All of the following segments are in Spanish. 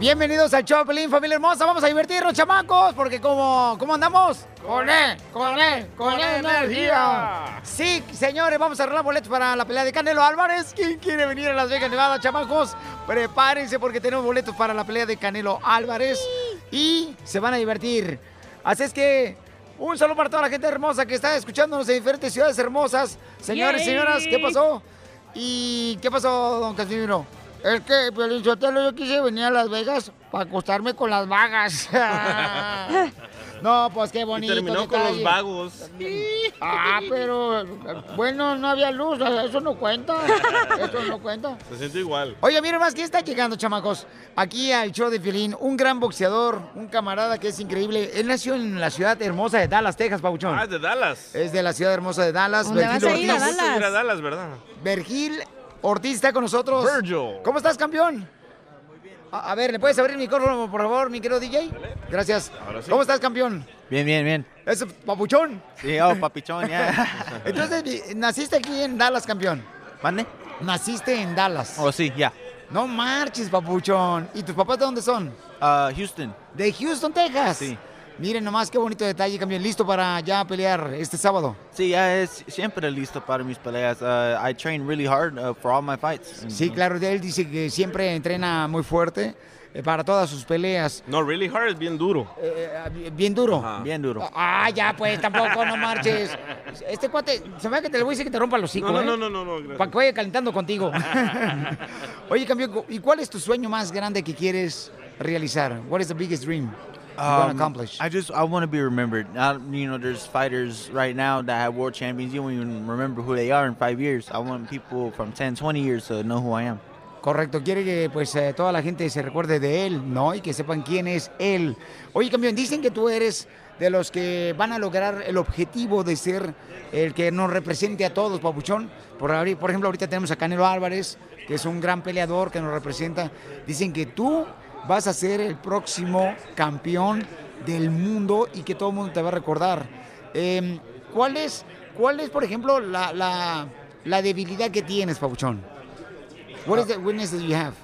Bienvenidos al Choplin, familia hermosa. Vamos a divertirnos, chamacos, porque como, ¿cómo andamos? Con él, con él, con energía. Sí, señores, vamos a arreglar boletos para la pelea de Canelo Álvarez. ¿Quién quiere venir a Las Vegas, Nevada, chamacos? Prepárense porque tenemos boletos para la pelea de Canelo Álvarez y se van a divertir. Así es que un saludo para toda la gente hermosa que está escuchándonos en diferentes ciudades hermosas. Señores, Yay. señoras, ¿qué pasó? ¿Y qué pasó, don Casimiro? Es que, Piolín Sotelo, yo quise venir a Las Vegas para acostarme con las vagas. no, pues qué bonito. Y terminó con los vagos. Ah, pero bueno, no había luz, eso no cuenta. Eso no cuenta. Se siente igual. Oye, miren más, ¿quién está llegando, chamacos? Aquí al show de Piolín, un gran boxeador, un camarada que es increíble. Él nació en la ciudad hermosa de Dallas, Texas, Pauchón. Ah, es de Dallas. Es de la ciudad hermosa de Dallas. ¿Dónde vas a ir, a Ortiz. Dallas? Ir a Dallas, ¿verdad? Vergil Ortiz está con nosotros. Virgil. ¿Cómo estás, campeón? A, a ver, ¿le puedes abrir el micrófono, por favor, mi querido DJ? Gracias. Ahora sí. ¿Cómo estás, campeón? Bien, bien, bien. ¿Es papuchón? Sí, oh, papichón, ya. Entonces, naciste aquí en Dallas, campeón. ¿Mande? Naciste en Dallas. Oh, sí, ya. No marches, papuchón. ¿Y tus papás de dónde son? Ah, Houston. De Houston, Texas. Sí. Miren nomás qué bonito detalle, campeón. ¿Listo para ya pelear este sábado? Sí, ya es siempre listo para mis peleas. Uh, I train really hard uh, for all my fights. Sí, claro. Él dice que siempre entrena muy fuerte eh, para todas sus peleas. No, really hard es bien duro. Eh, Bien duro. Bien duro. Ah, ya, pues, tampoco, no marches. Este cuate, se me va que te le voy a decir que te rompa los hocico, No, no, ¿eh? no, no, no, no. Para que vaya calentando contigo. Oye, campeón, ¿y cuál es tu sueño más grande que quieres realizar? What is the biggest dream you want to Um, accomplish? I just I want to be remembered. I, you know, there's fighters right now that have world champions. You don't even remember who they are in five years. I want people from 10, 20 years to know who I am. Correcto, quiere que pues eh, toda la gente se recuerde de él, ¿no? Y que sepan quién es él. Oye, campeón, dicen que tú eres de los que van a lograr el objetivo de ser el que nos represente a todos, Papuchón. Por, por ejemplo, ahorita tenemos a Canelo Álvarez, que es un gran peleador que nos representa. Dicen que tú vas a ser el próximo campeón del mundo y que todo el mundo te va a recordar. Eh, ¿cuál, es, ¿Cuál es, por ejemplo, la, la, la debilidad que tienes, Papuchón? What is the weakness that you have?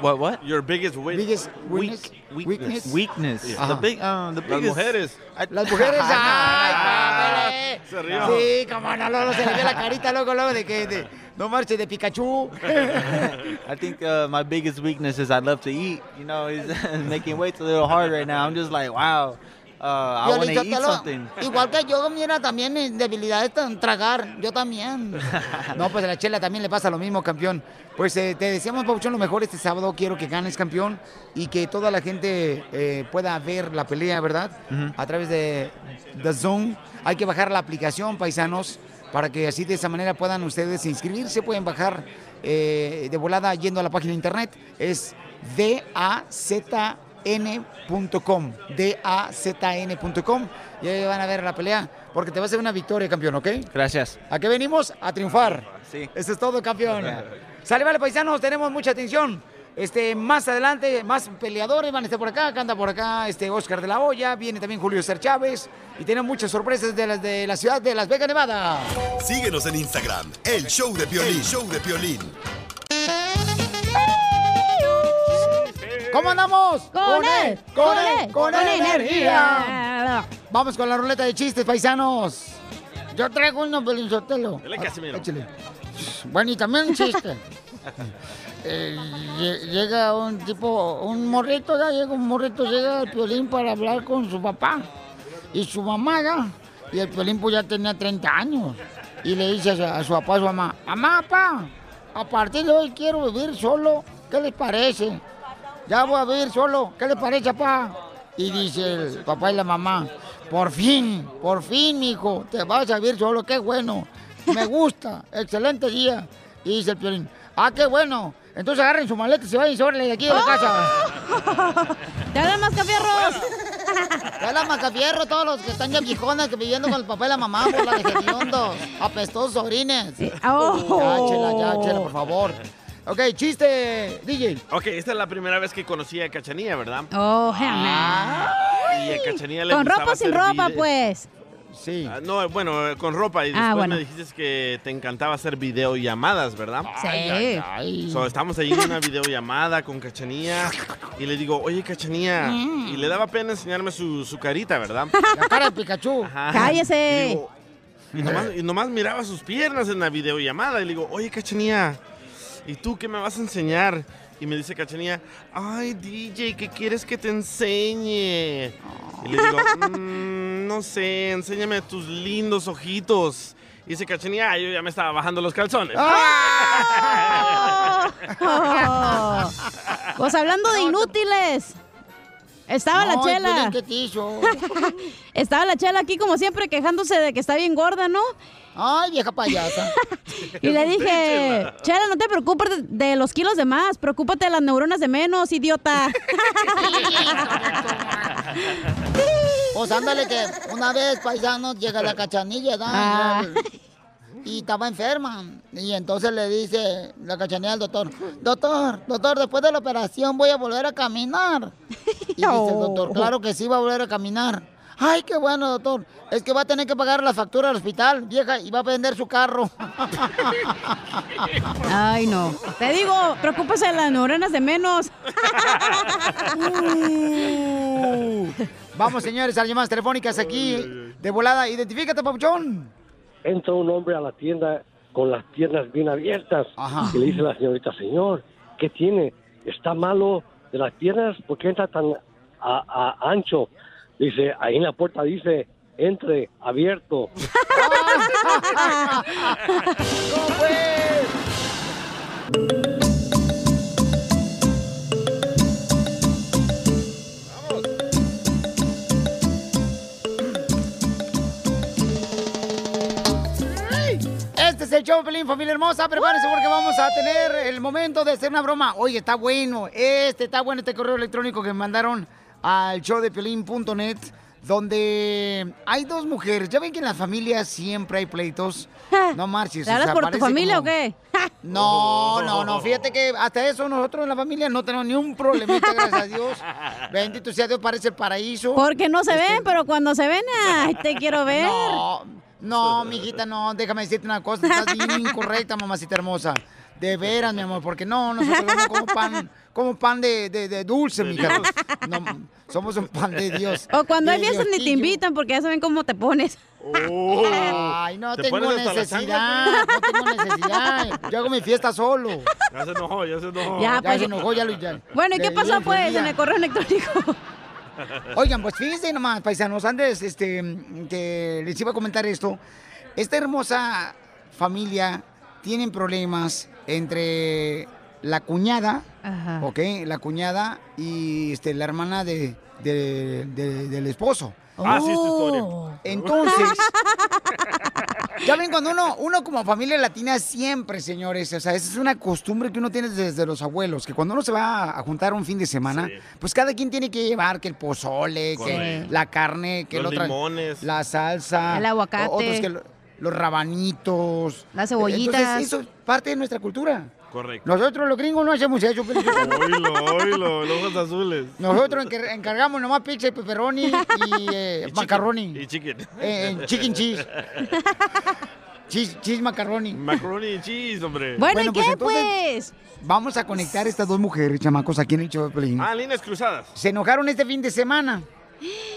What? What? Your biggest win- Biggest weakness? Weakness. Weakness. Yeah. The big, uh, the Las biggest. mujeres. Las mujeres, ay, pápale. Se rió. Sí, como no, Lolo, se le ve la carita luego, luego de que de, no marche de Pikachu. I think uh, my biggest weakness is I love to eat. You know, it's making weights a little hard right now. I'm just like, wow, uh, I to eat something. Igual que yo, mira, también mi debilidad es tragar. Yo también. No, pues a la chela también le pasa lo mismo, campeón. Pues eh, te deseamos, Pauchón, lo mejor este sábado. Quiero que ganes, campeón, y que toda la gente eh, pueda ver la pelea, ¿verdad? A través de The Zone. Hay que bajar la aplicación, paisanos, para que así de esa manera puedan ustedes inscribirse. Pueden bajar eh, de volada yendo a la página de internet. Es dazn.com. dazn.com. Y ahí van a ver la pelea, porque te va a ser una victoria, campeón, ¿ok? Gracias. ¿A qué venimos? A triunfar. Sí. Eso es todo, campeón. Sale, vale, paisanos, tenemos mucha atención. Este, más adelante, más peleadores van a estar por acá, canta por acá este Oscar de la Hoya, viene también Julio César Chávez y tenemos muchas sorpresas de, las de la ciudad de Las Vegas, Nevada. Síguenos en Instagram, el show de Piolín. El show de Piolín. ¿Cómo andamos? Con él, con con él, él, con con energía. Vamos con la ruleta de chistes, paisanos. Yo traigo uno, Belinzotelo. Dale, Casimiro. Échale. Bueno, y también un chiste. Eh, lle- llega un tipo, un morrito, ya llega un morrito, llega el piolín para hablar con su papá y su mamá, ya. Y el piolín pues ya tenía 30 años. Y le dice a su, a su papá, a su mamá, mamá, papá, a partir de hoy quiero vivir solo, ¿qué les parece? Ya voy a vivir solo, ¿qué les parece, papá? Y dice el papá y la mamá, por fin, por fin, hijo, te vas a vivir solo, qué bueno. Me gusta, excelente día. Y dice el piolín, ah, qué bueno. Entonces agarren su maleta y se vayan sobre de aquí de la casa. ¡Te hablan más cafierros! Ya la macafierro, todos los que están ya viejones que viviendo con el papá y la mamá, por la de hediondos, apestosos sobrines. Oh. Ya, chela, ya, chela, por favor. Ok, chiste, DJ. Ok, esta es la primera vez que conocí a Cachanía, ¿verdad? Oh, jamás. Y a Cachanía le Con ropa o sin ropa, pues. Sí. Ah, no, bueno, eh, con ropa. Y Ah, después bueno. me dijiste que te encantaba hacer videollamadas, ¿verdad? Sí. Ay, ay. So, estamos ahí en una videollamada con Cachanía y le digo, oye, Cachanía. Mm. Y le daba pena enseñarme su, su carita, ¿verdad? La cara de Pikachu. Ajá. Cállese. Y, digo- y nomás, y nomás miraba sus piernas en la videollamada y le digo, oye, Cachanía, ¿y tú qué me vas a enseñar? Y me dice Cachanía, ay, DJ, ¿qué quieres que te enseñe? Y le digo, "Mm, no sé, enséñame tus lindos ojitos. Y dice Cachanía, "Ah, yo ya me estaba bajando los calzones. Oh. Pues hablando de inútiles. Estaba la chela. Estaba la chela aquí como siempre quejándose de que está bien gorda, ¿no? Ay, vieja payasa. Y le dije, Chela, no te preocupes de, de los kilos de más, preocúpate de las neuronas de menos, idiota. Pues ándale que una vez, paisanos, llega la cachanilla, ¿no? Ah. Y estaba enferma. Y entonces le dice la cachanilla al doctor, doctor, doctor, después de la operación voy a volver a caminar. Y dice el doctor, claro que sí va a volver a caminar. Ay, qué bueno, doctor. Es que va a tener que pagar la factura del hospital, vieja, y va a vender su carro. Ay, no. Te digo, preocúpese de las neuronas de menos. Vamos, señores, a las llamadas telefónicas aquí de volada. Identifícate, papuchón. entra un hombre a la tienda con las piernas bien abiertas Ajá. y le dice a la señorita, señor, ¿qué tiene? ¿Está malo de las piernas? ¿Por qué entra tan a- a- ancho? Dice, ahí en la puerta dice, entre, abierto. ¿Cómo pues? Es el show, Pelín, familia hermosa. Prepárense porque vamos a tener el momento de hacer una broma. Oye, está bueno. Este está bueno, este correo electrónico que me mandaron al showdepelín.net donde hay dos mujeres. Ya ven que en las familias siempre hay pleitos. No marches. ¿Te o hablas sea, por tu familia como- o qué? no, no, no. Fíjate que hasta eso nosotros en la familia no tenemos ni un problemita, gracias a Dios. Bendito sea Dios, parece el paraíso. Porque no se Este, ven, pero cuando se ven, ay, te quiero ver. No, no, mijita, no. Déjame decirte una cosa. Estás bien incorrecta, mamacita hermosa. De veras, mi amor, porque no, nosotros no como pan, como pan de, de, de dulce, mija. No, somos un pan de Dios. O cuando hay fiestas ni te invitan porque ya saben cómo te pones. Ay, no ¿Te tengo necesidad, no tengo necesidad. Yo hago mi fiesta solo. Ya se enojó, ya se enojó. Ya, Ya pues. se enojó, ya lo ya. Bueno, ¿y qué pasó pues en el correo electrónico? Oigan, pues fíjense nomás, paisanos, antes este, que les iba a comentar esto. Esta hermosa familia tienen problemas entre la cuñada, Ajá. ¿ok? La cuñada y este, la hermana de, de- de- del esposo. Ah, sí, esta historia. Oh. Entonces, ya ven, cuando uno, uno como familia latina siempre, señores, o sea, esa es una costumbre que uno tiene desde los abuelos, que cuando uno se va a juntar un fin de semana, Sí. pues cada quien tiene que llevar que el pozole, que la carne, que Los el limones. la salsa, El aguacate. otros que lo- los rabanitos, Las cebollitas. Entonces, eso es parte de nuestra cultura. Correcto. Nosotros los gringos no hacemos eso, Oílo, oílo, los ojos azules. nosotros encar- encargamos nomás pizza y pepperoni y eh, Y chicken- macaroni. Y chicken. Eh, en chicken cheese. cheese. Cheese macaroni. Macaroni y cheese, hombre. Bueno, Bueno, ¿y pues, qué entonces- pues? Vamos a conectar estas dos mujeres, chamacos, aquí en el show de Pelín. Ah, líneas cruzadas. Se enojaron este fin de semana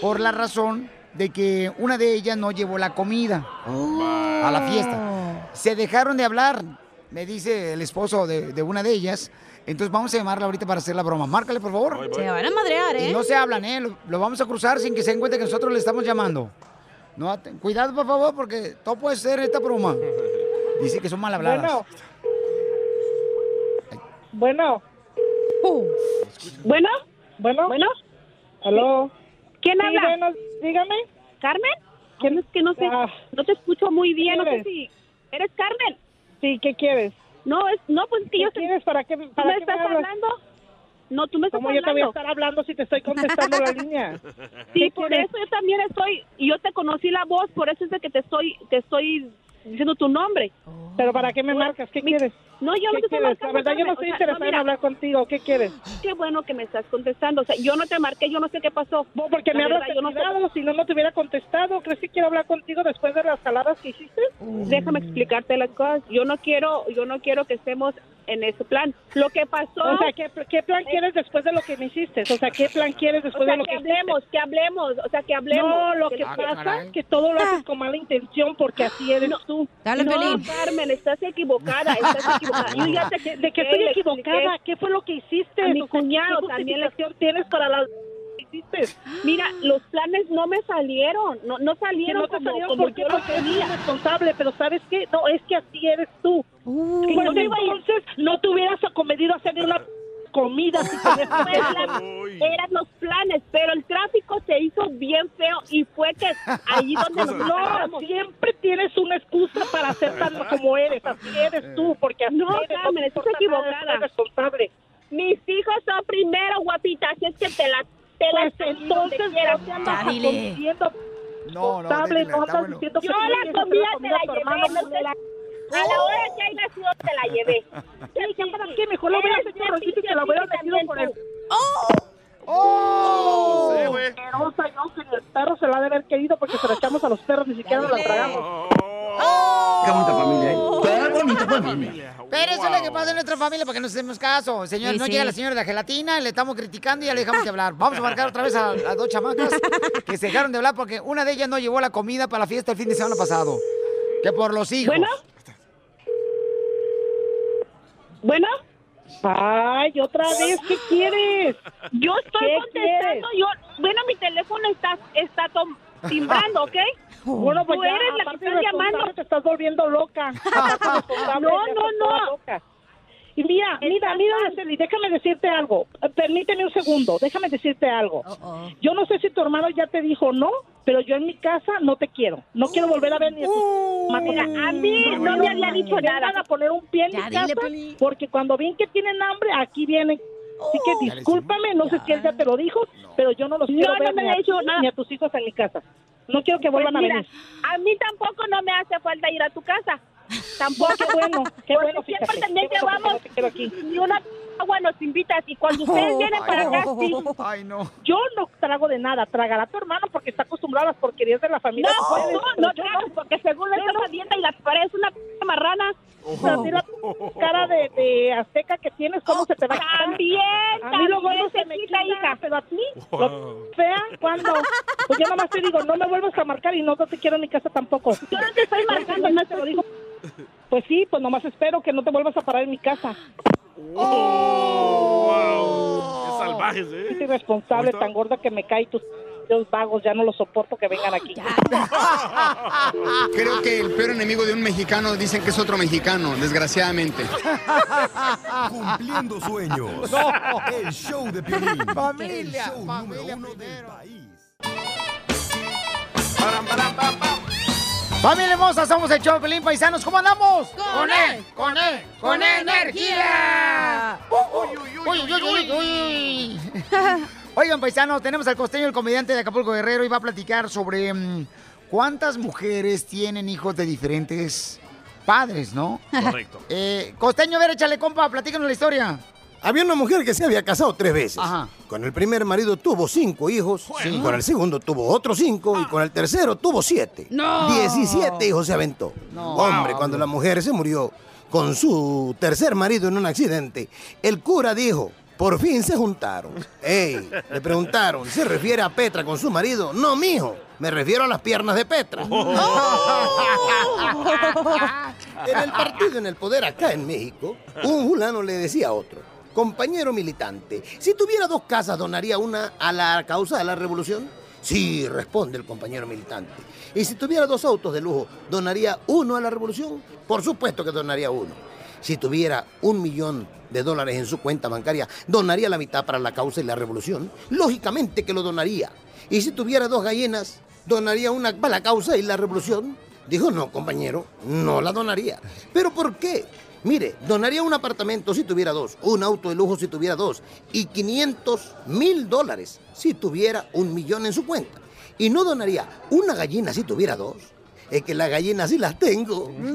por la razón de que una de ellas no llevó la comida a la fiesta. Se dejaron de hablar, me dice el esposo de, de una de ellas. Entonces vamos a llamarla ahorita para hacer la broma. Márcale, por favor. Voy, voy. Se van a madrear, Y ¿eh? no se hablan, ¿eh? Lo, lo vamos a cruzar sin que se den cuenta que nosotros le estamos llamando. No, cuidado, por favor, porque todo puede ser esta broma. Dice que son mal habladas. Bueno, Uh. bueno, bueno, bueno. ¿Aló? ¿Quién Sí, habla? bueno, dígame. ¿Carmen? ¿Quién es que no sé? Ah. No te escucho muy bien, no sé ¿Quién si... ¿Eres Carmen? Sí, ¿qué quieres? No, es, no, pues es que ¿Qué yo quieres? ¿Para qué, ¿Tú para me qué estás hablando? No, tú me estás ¿Cómo yo te voy a hablando. estar hablando si te estoy contestando la línea? Sí, ¿Qué por quieres? eso yo también estoy, y yo te conocí la voz, por eso es de que te estoy, te estoy diciendo tu nombre. ¿Pero para qué me marcas? ¿Qué quieres? No, yo no ¿Qué te estoy marcando. La verdad, yo no estoy o sea, interesada en mira, hablar contigo. ¿Qué quieres? Qué bueno que me estás contestando. O sea, yo no te marqué, yo no sé qué pasó. No, porque La me hablas yo no sé- si no, no te hubiera contestado. ¿Crees que quiero hablar contigo después de las jaladas que hiciste? Déjame explicarte las cosas. Yo no quiero, yo no quiero que estemos en ese plan. Lo que pasó. O sea, ¿qué, qué plan quieres después de lo que me hiciste? O sea, ¿qué plan quieres o después sea, de lo que que hablemos, que hablemos, o sea, que hablemos. No, lo Que- que Ah, pasa caray. que todo lo haces con mala intención porque así eres tú. Dale, no. Carmen, estás equivocada, estás equivocada. Yo ya te ¿De qué estoy equivocada? ¿Qué fue lo que hiciste? A mi cuñado ¿qué también le- justificación tienes para las? Mira, los planes no me salieron, no, no salieron no te como, salieron como porque, yo lo quería. responsable, pero ¿sabes qué? No, es que así eres tú. Uh, Pues entonces no te hubieras acomedido a hacerle una comida si tenías que la- Uy. eran los planes, pero el tráfico se hizo bien feo y fue que allí donde nos No, siempre tienes una excusa para ser tan como eres, así eres tú, porque así No, eres, Carmen, te estás equivocada. responsable. Mis hijos son primero, guapita, así es que te la te la Pues entonces no te andas dile. No, no, responsable, déjela, no andas bueno. diciendo que Yo la comida te la llevé, no sé- A la hora que haya sido te la llevé. ¿ya para qué? Mejor lo hubieras hecho rollito y te la hubieras metido por el... ¡Oh! Sí, güey. asquerosa, yo que el perro se la ha de haber querido porque se la echamos a los perros, ni siquiera nos la tragamos. Qué bonita familia, ¿eh? Qué bonita familia. Pero eso es lo que pasa en nuestra familia, para que no hacemos caso. Señor, Sí, no sí. llega la señora de la gelatina, le estamos criticando y ya le dejamos de hablar. Vamos a marcar otra vez a las dos chamacas que se dejaron de hablar porque una de ellas no llevó la comida para la fiesta el fin de semana pasado. Que por los hijos. Bueno. Bueno, Ay, otra vez, ¿qué quieres? yo estoy ¿Qué contestando, yo, bueno, mi teléfono está, está timbrando, ¿ok? Bueno, pues Tú ya, eres la que estás llamando. Te estás volviendo loca. No, no, no. Y mira, mira, mira. Araceli, déjame decirte algo. Permíteme un segundo, déjame decirte algo. Yo no sé si tu hermano ya te dijo no, pero yo en mi casa no te quiero. No quiero volver a ver ni a tu a mí no me había dicho nada. a poner un pie en Ya, mi dile, casa, porque cuando ven que tienen hambre, aquí vienen. Así que le discúlpame, no sé si él ya te lo dijo, pero yo no los No, quiero no ver me ni, a dicho nada. ni a tus hijos en mi casa. No quiero que Pues vuelvan a venir. a mí tampoco no me hace falta ir a tu casa. Tampoco, qué bueno, qué Porque bueno, siempre fíjate. también bueno llevamos no quiero aquí. ni una agua nos invitas y cuando ustedes vienen para acá, sí. Ay, no. Yo no trago de nada, tragará tu hermano porque está acostumbrado a las porquerías de la familia. No, puedes, no, no yo tragas, porque según a dieta y la pared es una p marrana. Pero así la cara de, de azteca que tienes, ¿cómo se te va a? También, A mí luego no se me quita, hija. pero a ti, lo fea, cuando Pues yo nomás te digo, no me vuelvas a marcar y no te quiero en mi casa tampoco. Yo no te estoy marcando, no te lo digo. Pues sí, pues nomás espero que no te vuelvas a parar en mi casa. Wow. Qué salvajes, Es ¿eh? irresponsable, ¿Cómo está? tan gorda que me cae tus los vagos, ya no los soporto que vengan aquí. Creo que el peor enemigo de un mexicano dicen que es otro mexicano, desgraciadamente. Cumpliendo sueños. No. El show de Piolín. Familia, El show número familia uno del país. Param, param. Familia hermosa, somos el show Pelín Paisanos. ¿Cómo andamos? Con él, con él, con energía. Uy, uy, uy, uy, uy. Oigan, paisanos, tenemos al costeño, el comediante de Acapulco Guerrero, y va a platicar sobre mm, cuántas mujeres tienen hijos de diferentes padres, ¿no? Correcto. Eh, costeño, a ver, échale, compa, platícanos la historia. Había una mujer que se había casado tres veces. Ajá. Con el primer marido tuvo cinco hijos, Sí. con el segundo tuvo otros cinco y con el tercero tuvo siete. No. Diecisiete hijos se aventó. No. Hombre, Wow. cuando la mujer se murió con su tercer marido en un accidente, el cura dijo, por fin se juntaron. Ey, le preguntaron, ¿se refiere a Petra con su marido? No, mijo, me refiero a las piernas de Petra. En el partido en el poder acá en México, un fulano le decía a otro, compañero militante, si tuviera dos casas, ¿donaría una a la causa de la revolución? Sí, responde el compañero militante. ¿Y si tuviera dos autos de lujo, ¿donaría uno a la revolución? Por supuesto que donaría uno. Si tuviera un millón de dólares en su cuenta bancaria, ¿donaría la mitad para la causa y la revolución? Lógicamente que lo donaría. ¿Y si tuviera dos gallinas, donaría una para la causa y la revolución? Dijo, no, compañero, no la donaría. ¿Pero por qué? Mire, donaría un apartamento si tuviera dos, un auto de lujo si tuviera dos, y 500 mil dólares si tuviera un millón en su cuenta. Y no donaría una gallina si tuviera dos. Es que las gallinas sí las tengo. ¡No,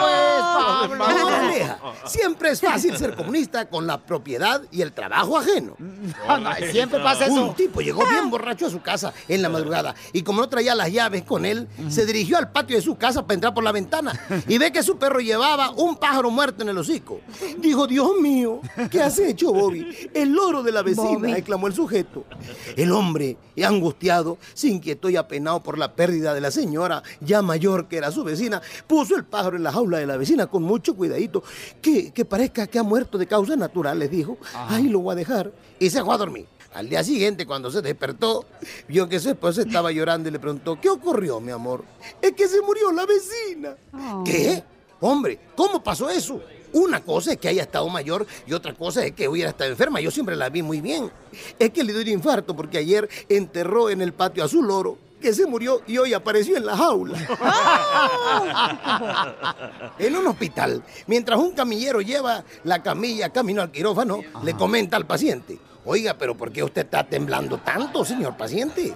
pues, Pablo! No, Aleja, siempre es fácil ser comunista con la propiedad y el trabajo ajeno. No, no, siempre pasa eso. Un tipo llegó bien borracho a su casa en la madrugada y como no traía las llaves con él, se dirigió al patio de su casa para entrar por la ventana y ve que su perro llevaba un pájaro muerto en el hocico. Dijo, Dios mío, ¿qué has hecho, Bobby? El loro de la vecina, Bobby. exclamó el sujeto. El hombre, angustiado, se inquietó y apenado por la pérdida de la señora, ya mayor que era su vecina, puso el pájaro en la jaula de la vecina con mucho cuidadito, que, que parezca que ha muerto de causas naturales, dijo. Ahí lo voy a dejar. Y se fue a dormir. Al día siguiente, cuando se despertó, vio que su esposa estaba llorando y le preguntó, ¿qué ocurrió, mi amor? Es que se murió la vecina. ¿Qué? Hombre, ¿cómo pasó eso? Una cosa es que haya estado mayor y otra cosa es que hubiera estado enferma. Yo siempre la vi muy bien. Es que le dio un infarto porque ayer enterró en el patio a su loro que se murió y hoy apareció en la jaula. en un hospital, mientras un camillero lleva la camilla camino al quirófano, le comenta al paciente, oiga, pero ¿por qué usted está temblando tanto, señor paciente?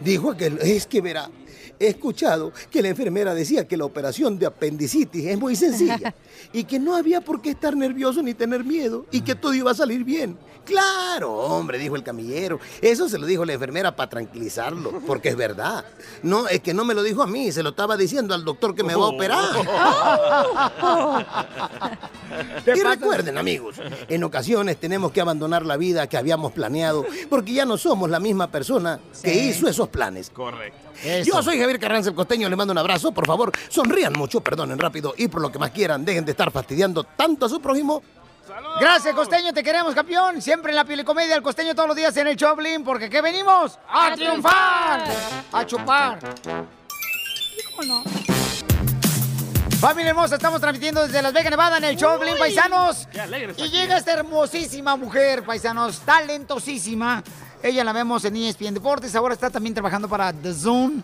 Dijo que es que verá, he escuchado que la enfermera decía que la operación de apendicitis es muy sencilla y que no había por qué estar nervioso ni tener miedo y que todo iba a salir bien. Claro, hombre, dijo el camillero. Eso se lo dijo la enfermera para tranquilizarlo, porque es verdad. No, es que no me lo dijo a mí, se lo estaba diciendo al doctor que me va a operar. Y recuerden, amigos, en ocasiones tenemos que abandonar la vida que habíamos planeado porque ya no somos la misma persona que hizo esos planes. Correcto. Yo soy Javier Carranza el Costeño, le mando un abrazo. Por favor, sonrían mucho, perdonen rápido y por lo que más quieran, dejen de estar fastidiando tanto a su prójimo. Gracias, Costeño, te queremos, campeón. Siempre en la Comedia, el Costeño todos los días en el Choplin, porque ¿qué venimos? ¡A triunfar! ¡A chupar! ¿Cómo no? Familia hermosa, estamos transmitiendo desde Las Vegas, Nevada, en el Choplin, paisanos. Qué alegre está Y llega esta hermosísima mujer, paisanos, talentosísima. Ella la vemos en ESPN Deportes, ahora está también trabajando para The Zone.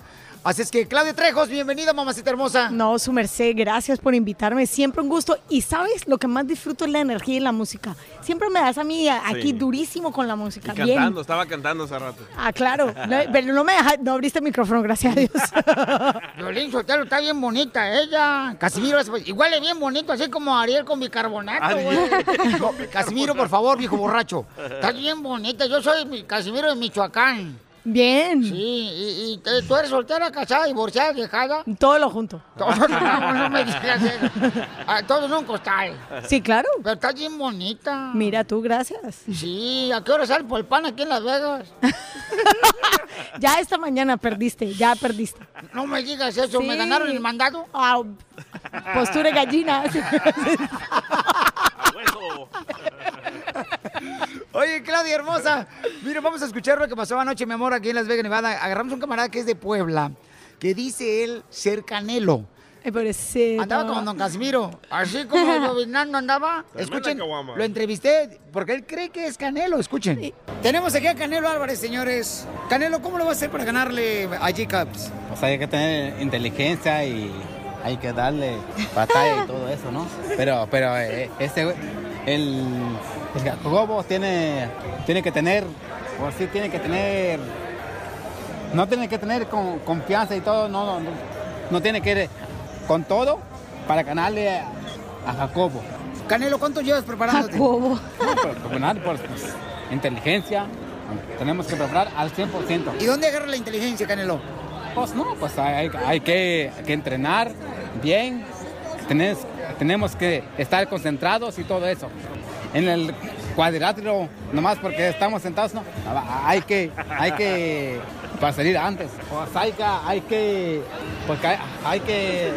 Así es que, Claudia Trejos, bienvenida, mamacita hermosa. No, su merced, gracias por invitarme. Siempre un gusto. Y sabes, lo que más disfruto es la energía y la música. Siempre me das a mí aquí Sí. durísimo con la Y música. cantando, Bien. estaba cantando hace rato. Ah, claro. No, pero no me deja- no abriste el micrófono, gracias a Dios. Violín Sotelo está bien bonita ella. Casimiro, es- igual es bien bonito, así como Ariel con bicarbonato, güey. Casimiro, por favor, viejo borracho. Estás bien bonita. Yo soy mi- Casimiro de Michoacán. Bien. Sí, y, y tú eres soltera, casada, divorciada, dejada. Todo lo junto. Todo, no, no me digas eso. Ah, todo en un costal. Sí, claro. Pero estás bien bonita. Mira tú, gracias. Sí, ¿a qué hora sale por el pan aquí en Las Vegas? Ya esta mañana perdiste, ya perdiste. No me digas eso, ¿me ganaron el mandado? Ah, postura de Oye, Claudia hermosa, mira, vamos a escuchar lo que pasó anoche, mi amor, aquí en Las Vegas, Nevada. Agarramos un camarada que es de Puebla, que dice él ser canelo. Ay, pobrecito. Andaba con don Casimiro, así como gobernando andaba. Escuchen, lo entrevisté porque él cree que es Canelo, escuchen. Tenemos aquí a Canelo Álvarez, señores. Canelo, ¿cómo lo va a hacer para ganarle a Jacobs? O sea, hay que tener inteligencia y hay que darle batalla y todo eso, ¿no? Pero, pero eh, este, el, el Jacobo tiene, tiene que tener, o sí, tiene que tener, no tiene que tener con, confianza y todo, no, no, no, no tiene que ir con todo para ganarle a, a Jacobo. Canelo, ¿cuánto llevas preparándote? Jacobo. No, pero para ganar, pues, pues, inteligencia, tenemos que preparar al 100%. ¿Y dónde agarra la inteligencia, Canelo? Pues no, pues hay, hay que, hay que entrenar bien, tenés- tenemos que estar concentrados y todo eso. En el cuadrilátero, nomás porque estamos sentados, no, hay que, hay que, para salir antes, pues hay que, hay que, porque hay, hay que,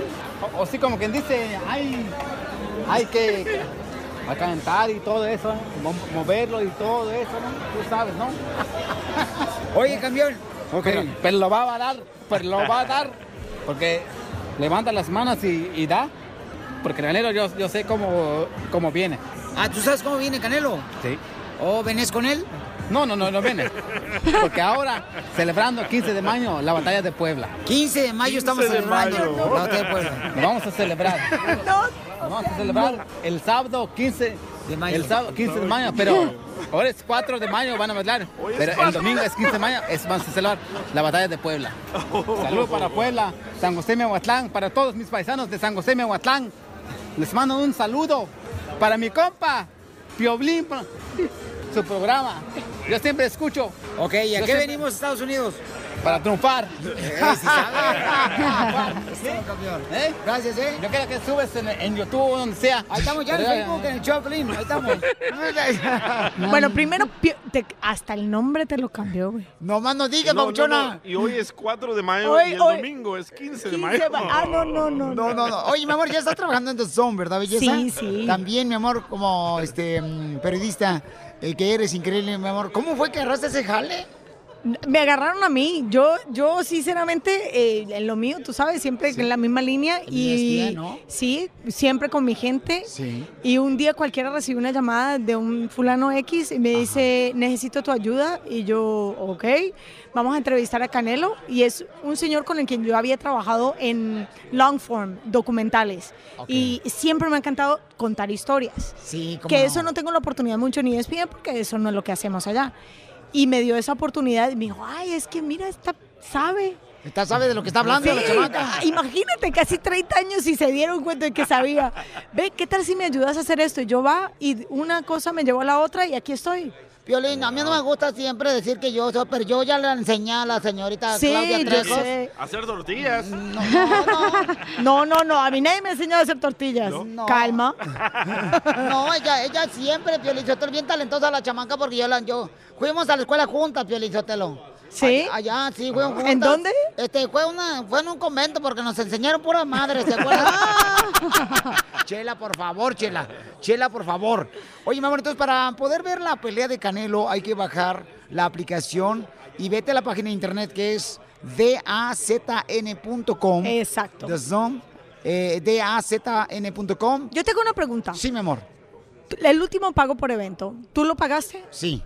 o, o sí como quien dice, hay, hay que a calentar y todo eso, mo- moverlo y todo eso, ¿no? Tú sabes, ¿no? Oye, campeón. Pero, pero lo va a dar, pero lo va a dar, porque levanta las manos y, y da, porque el granero yo, yo sé cómo, cómo viene. Ah, ¿tú sabes cómo viene Canelo? Sí. ¿O venés con él? No, no, no, no viene. Porque ahora, celebrando el 15 de mayo, la batalla de Puebla. 15 de mayo estamos 15 de celebrando mayo. la batalla de Puebla. Vamos a celebrar. Vamos a celebrar el sábado 15 de mayo. El sábado 15 de mayo, pero ahora es 4 de mayo, van a bailar. Pero el 4. domingo es 15 de mayo, es, vamos a celebrar la batalla de Puebla. Saludos para Puebla, San José Mehuatlán, para todos mis paisanos de San José Mehuatlán. Les mando un saludo para mi compa, Pioblín, su programa. Yo siempre escucho. Ok, ¿y a Yo qué siempre- venimos, Estados Unidos? Para triunfar. Eh. ¿Eh? Gracias, ¿eh? Yo quiero que subes en, en YouTube, donde sea. Ahí estamos ya en Facebook, en el Choplin. Ahí estamos. Bueno, primero, te- hasta el nombre te lo cambió, güey. No más no digas, No, no, no, Y hoy es 4 de mayo Hoy- y el hoy- domingo es 15 de 15 mayo. ma- Ah, no, no, no. No, no, no. Oye, mi amor, ya estás trabajando en The Zone, ¿verdad, belleza? Sí, sí. También, mi amor, como este mm, periodista, eh, que eres increíble, mi amor. ¿Cómo fue que agarraste ese jale? Me agarraron a mí. Yo, yo sinceramente, eh, en lo mío, tú sabes, siempre en la misma línea. Y ¿no? sí, siempre con mi gente. Sí. Y un día cualquiera recibió una llamada de un fulano X y me dice, necesito tu ayuda. Y yo, ok, vamos a entrevistar a Canelo. Y es un señor con el que yo había trabajado en long form, documentales. Y siempre me ha encantado contar historias. Sí, Que no. eso no tengo la oportunidad mucho ni de ESPN porque eso no es lo que hacemos allá. Y me dio esa oportunidad y me dijo, ay, es que mira, esta sabe. Esta sabe de lo que está hablando la chamaca. ah, Imagínate, casi 30 años y se dieron cuenta de que sabía. Ve, ¿qué tal si me ayudas a hacer esto? Y yo va y una cosa me llevó a la otra y aquí estoy. Violín, a mí no me gusta siempre decir que yo soy, pero yo ya le enseñé a la señorita Sí, Claudia yo Trejos. sé. Hacer tortillas. No, no, no, a mí nadie me ha enseñado a hacer tortillas. No. Calma. No, ella, ella siempre, Piolizotelo, bien talentosa la chamaca porque yo la, yo, fuimos a la escuela juntas, Piolizotelo. ¿Sí? Allá, allá, sí, fuimos juntas. ¿En dónde? Este, fue una, fue en un convento porque nos enseñaron puras madres, ¿te acuerdas? Chela, por favor, Chela. Chela, por favor. Oye, mi amor, entonces para poder ver la pelea de Canelo hay que bajar la aplicación y vete a la página de internet que es dazn.com. Exacto. The Zone, eh, dazn.com. Yo tengo una pregunta. Sí, mi amor. El último pago por evento, ¿tú lo pagaste? Sí.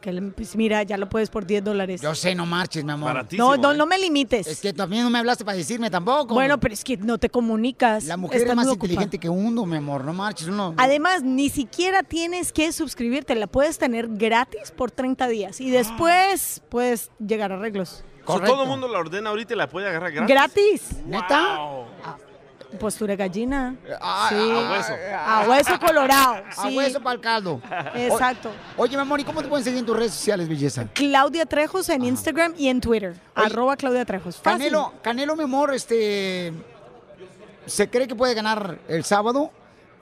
Que le- pues mira, ya lo puedes por 10 dólares. Yo sé, no marches, mi amor. No, no, no me limites. Es que también no me hablaste para decirme tampoco. Bueno, pero es que no te comunicas. La mujer es más muy ocupada. inteligente que uno, mi amor. No marches, uno. Además, ni siquiera tienes que suscribirte, la puedes tener gratis por 30 días y después puedes llegar a arreglos. So, todo el mundo la ordena ahorita y la puede agarrar gratis. ¿Gratis? ¿Neta? Wow. Pues eres gallina. Ah, sí. a hueso. A hueso colorado. A hueso para el caldo. Exacto. O- Oye, mi amor, ¿y cómo te pueden seguir en tus redes sociales, belleza? Claudia Trejos en Instagram y en Twitter. arroba Claudia Trejos. Fácil. Canelo, Canelo, mi amor, este. ¿Se cree que puede ganar el sábado?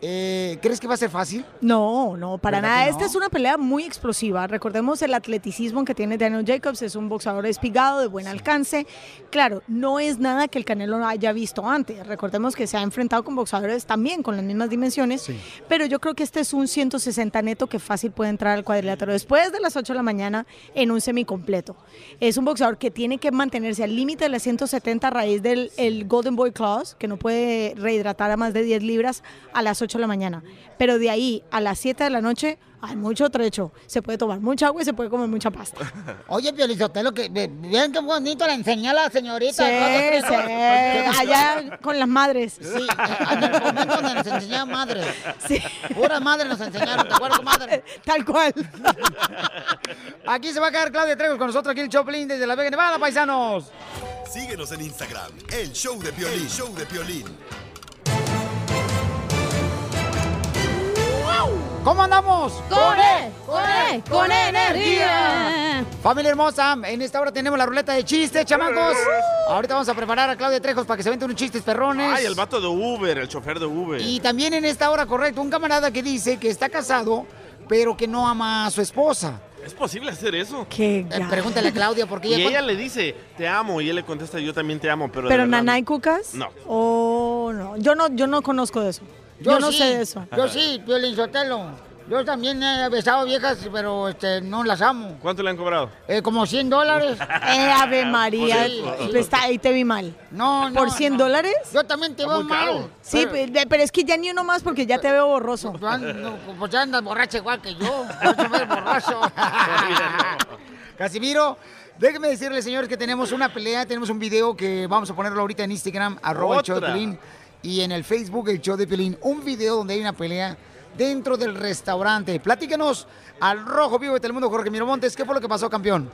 Eh, ¿Crees que va a ser fácil? No, no, para ¿Verdad nada. que Esta no? es una pelea muy explosiva. Recordemos el atleticismo que tiene Daniel Jacobs. Es un boxeador espigado, de buen alcance. Claro, no es nada que el Canelo no haya visto antes. Recordemos que se ha enfrentado con boxeadores también con las mismas dimensiones. Pero yo creo que este es un 160 neto que fácil puede entrar al cuadrilátero después de las 8 de la mañana en un semicompleto. Es un boxeador que tiene que mantenerse al límite de las 170 a raíz del el Golden Boy Clause, que no puede rehidratar a más de 10 libras a las 8 de la mañana. Pero de ahí a las 7 de la noche hay mucho trecho. Se puede tomar mucha agua y se puede comer mucha pasta. Oye, Piolizotelo, que vean qué bonito le enseñó a la señorita. Sí, sí, allá con las madres. Sí, eh, en el convento donde nos enseñaban madres. Sí. Puras madres nos enseñaron, ¿te acuerdas, madre? Tal cual. Aquí se va a quedar Claudia Trejos con nosotros aquí el Choplin desde La Vega Nevada, paisanos. Síguenos en Instagram, el show de Piolín. El show de Piolín. ¿Cómo andamos? ¡Con E! ¡Con E! ¡Con energía! Familia hermosa, en esta hora tenemos la ruleta de chistes, chamacos. Ahorita vamos a preparar a Claudia Trejos para que se vente unos chistes perrones. Ay, el vato de Uber, el chofer de Uber. Y también en esta hora, correcto, un camarada que dice que está casado, pero que no ama a su esposa. ¿Es posible hacer eso? Qué Eh, pregúntale a Claudia, porque Y ella... ella le dice, te amo, y él le contesta, yo también te amo, pero de Pero verdad Nanay Cucas. No. Oh, no. Yo no, yo no conozco de eso. Yo, no sí, sé de eso. Yo sí, Piolín Sotelo. Yo también he besado viejas, pero este, no las amo. ¿Cuánto le han cobrado? Eh, como 100 dólares. Eh, Ave María. Sí, sí. Está- ahí te vi mal. No, no. ¿Por 100 no. dólares? Yo también te veo mal. Sí, pero, pe- pero es que ya ni uno más porque ya te veo borroso. no, pues ya andas borracha igual que yo. Me borracho. Casimiro, déjenme decirles, señores, que tenemos una pelea, tenemos un video que vamos a ponerlo ahorita en Instagram, arroba y en el Facebook el show de Pelín un video donde hay una pelea dentro del restaurante. Platícanos al rojo vivo de Telemundo, Jorge Miramontes, ¿qué fue lo que pasó, campeón?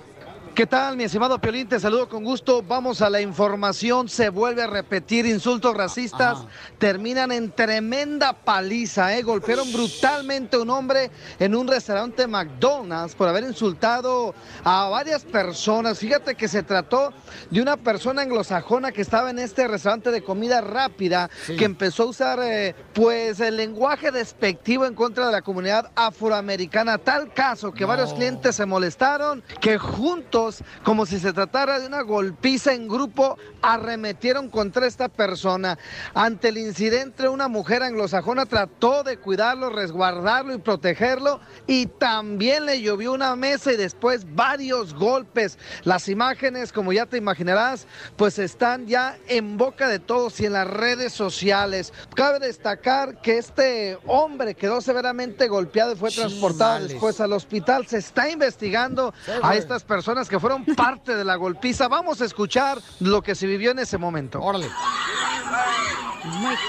¿Qué tal, mi estimado Piolín? Te saludo con gusto. Vamos a la información. Se vuelve a repetir insultos racistas. Terminan en tremenda paliza, ¿eh? Golpearon brutalmente a un hombre en un restaurante McDonald's por haber insultado a varias personas. Fíjate que se trató de una persona anglosajona que estaba en este restaurante de comida rápida que empezó a usar, eh, pues, el lenguaje despectivo en contra de la comunidad afroamericana. Tal caso que varios clientes se molestaron, que juntos como si se tratara de una golpiza en grupo, arremetieron contra esta persona. Ante el incidente, una mujer anglosajona trató de cuidarlo, resguardarlo y protegerlo y también le llovió una mesa y después varios golpes. Las imágenes, como ya te imaginarás, pues están ya en boca de todos y en las redes sociales. Cabe destacar que este hombre quedó severamente golpeado y fue transportado después al hospital. Se está investigando a estas personas que fueron parte de la golpiza. Vamos a escuchar lo que se vivió en ese momento. Órale.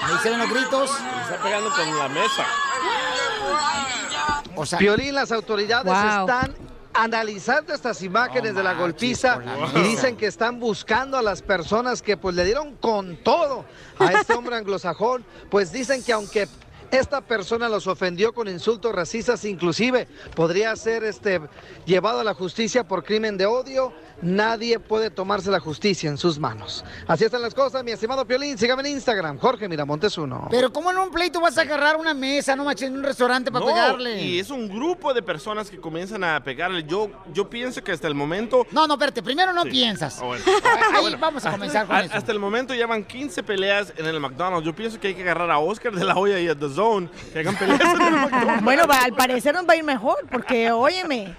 Ahí se ven los gritos. Está pegando con la mesa. O sea, Piolín, las autoridades Wow. están analizando estas imágenes de la golpiza y dicen que están buscando a las personas que pues le dieron con todo a este hombre anglosajón, pues dicen que aunque esta persona los ofendió con insultos racistas, inclusive podría ser este llevado a la justicia por crimen de odio. Nadie puede tomarse la justicia en sus manos. Así están las cosas, mi estimado Piolín. Sígame en Instagram, Jorge Miramontes uno. Pero ¿cómo en un pleito vas a agarrar una mesa, no manches, en un restaurante para No, pegarle? y es un grupo de personas que comienzan a pegarle. Yo, yo pienso que hasta el momento... No, no, espérate, primero no Sí. piensas. Ah, bueno. Ahí Bueno. vamos a comenzar con A- eso. Hasta el momento llevan 15 peleas en el McDonald's. Yo pienso que hay que agarrar a Oscar de la Hoya y a The Zone que hagan peleas en el McDonald's. Bueno, va- al parecer nos va a ir mejor, porque óyeme,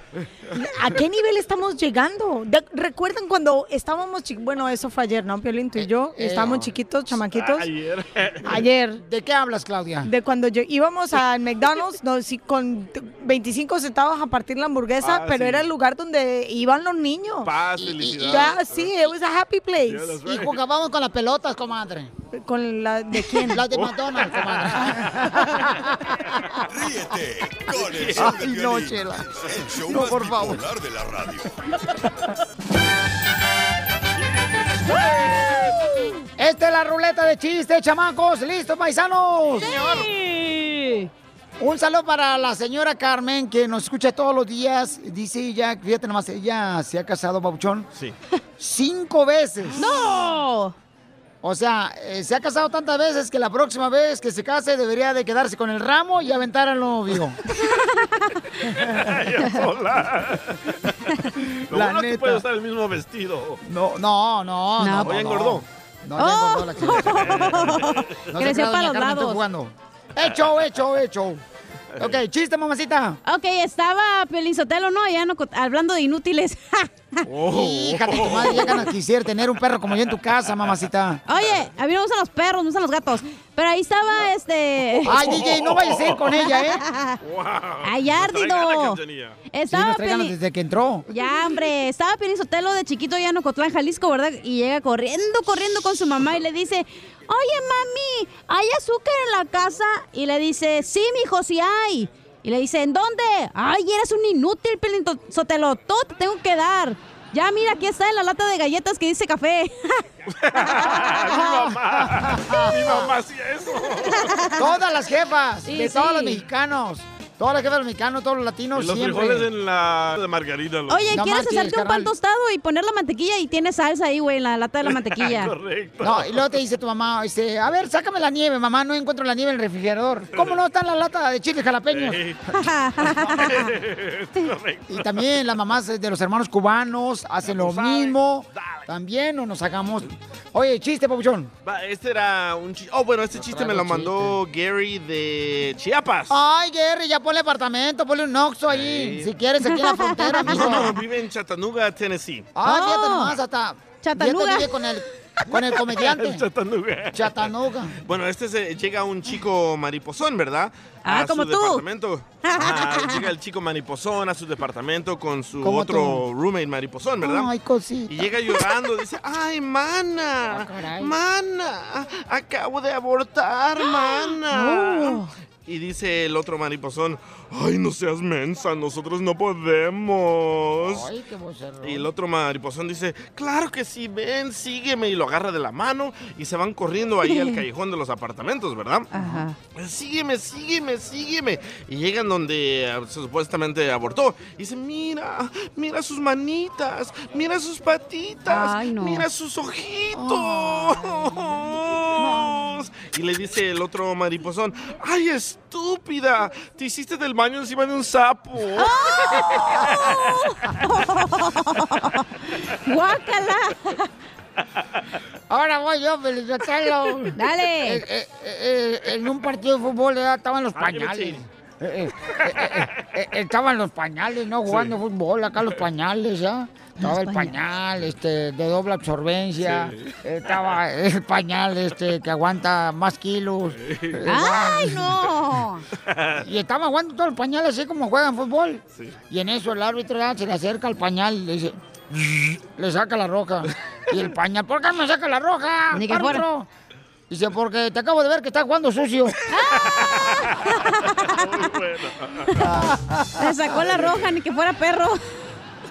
¿a qué nivel estamos llegando? De- ¿Recuerdan cuando estábamos chiquitos? Bueno, eso fue ayer, ¿no, Piolín? Tú y yo, eh, estábamos chiquitos, chamaquitos. Ayer. Ayer. ¿De qué hablas, Claudia? De cuando yo íbamos al McDonald's no, sí, con t- 25 centavos a partir la hamburguesa, Ah, pero sí. era el lugar donde iban los niños. Paz, Y- felicidad. Ya, sí, it was a happy place. Y jugábamos con las pelotas, comadre. ¿Con la de quién? Las de McDonald's, comadre. Ríete con el show de no, Piolín, Chela. el show No, más por favor. de la radio. Esta es la ruleta de chistes, chamacos. ¿Listos, paisanos? Un saludo para la señora Carmen, que nos escucha todos los días. Dice ella, fíjate nomás, ella se ha casado, Babuchón, Sí. cinco veces. ¡No! O sea, eh, se ha casado tantas veces que la próxima vez que se case debería de quedarse con el ramo y aventar al novio. Lo La bueno que neta. puede usar el mismo vestido. No, no, no. No, no, no, engordó. No, ya engordó la chica. No se Creció para los Carmen, lados. jugando. Hecho, hecho, hecho. Ok, chiste, mamacita. Ok, estaba Pelizotelo, ¿no? Ya no, hablando de inútiles. Hija de tu madre, ya ganas quisiera tener un perro como yo en tu casa, mamacita. Oye, a mí me gustan los perros, me gustan los gatos. Pero ahí estaba este. Ay, DJ, no vayas a ir con ella, ¿eh? Ay. Sí, Estaba nos Peli- desde que entró. Ya, hombre, estaba Piolín Sotelo de chiquito ya en Ocotlán, Jalisco, ¿verdad? Y llega corriendo, corriendo con su mamá y le dice, oye, mami, ¿hay azúcar en la casa? Y le dice, sí, mijo, sí hay. Y le dice, ¿en dónde? Ay, eres un inútil, Piolín To- Sotelo, todo te tengo que dar. Ya, mira, aquí está en la lata de galletas que dice café. Mi mamá. Mi mamá hacía eso. Todas las jefas, Sí, de todos los mexicanos. Jefas de los mexicanos, todos los latinos, Y los siempre. frijoles en la de margarita. los- Oye, No ¿quieres marches, hacerte un pan tostado y poner la mantequilla y tienes salsa ahí, güey, en la lata de la mantequilla? Correcto. No, y luego te dice tu mamá, este, a ver, sácame la nieve, mamá, no encuentro la nieve en el refrigerador. ¿Cómo no está en la lata de chiles jalapeños? Y también las mamás de los hermanos cubanos hacen lo sabes. mismo. Dale. También no nos hagamos. Oye, chiste, papuchón. Va, este era un chiste. Oh, bueno, este chiste me lo mandó Gary de Chiapas. Ay, Gary, ya ponle apartamento, ponle un Oxxo ahí. Si quieres, aquí en la frontera, No, amigo. no, vive en Chattanooga, Tennessee. Ah, Oh, fíjate nomás, hasta. Chattanooga. fíjate, vive con el, Con el comediante. El Chattanooga. Chattanooga. Bueno, este se, llega un chico mariposón, ¿verdad? Ah, a como su tú. departamento. Ah, llega el chico mariposón a su departamento con su otro roommate mariposón, ¿verdad? Ay, cosita. Y llega llorando, dice, ay, mana, mana, acabo de abortar, mana. Y dice el otro mariposón, ay, no seas mensa, nosotros no podemos. Ay, qué. Y el otro mariposón dice, claro que sí, ven, sígueme. Y lo agarra de la mano y se van corriendo ahí al callejón de los apartamentos, ¿verdad? Ajá. Sígueme, sígueme, sígueme. Y llegan donde eh, supuestamente abortó. Y dice, mira, mira sus manitas, mira sus patitas, Ay, no. mira sus ojitos. Y le dice el otro mariposón, ay, estúpida, te hiciste del baño encima de un sapo. ¡Guácala! Ahora voy yo, Felizotelo. Dale. Eh, eh, eh, en un partido de fútbol estaban los pañales. Eh, eh, eh, eh, eh, estaban los pañales, ¿no? Jugando fútbol, acá los pañales, ¿ya? Estaba el pañal este, de doble absorbencia, estaba el pañal este, que aguanta más kilos. eh, ¡Ay, no! Y estaba jugando todo el pañal así como juegan fútbol. Y en eso el árbitro ya se le acerca al pañal y le dice, le saca la roja. Y el pañal, ¿por qué me saca la roja? Ni que árbitro?" Dice, porque te acabo de ver que estás jugando sucio. Le sacó la roja, ni que fuera perro.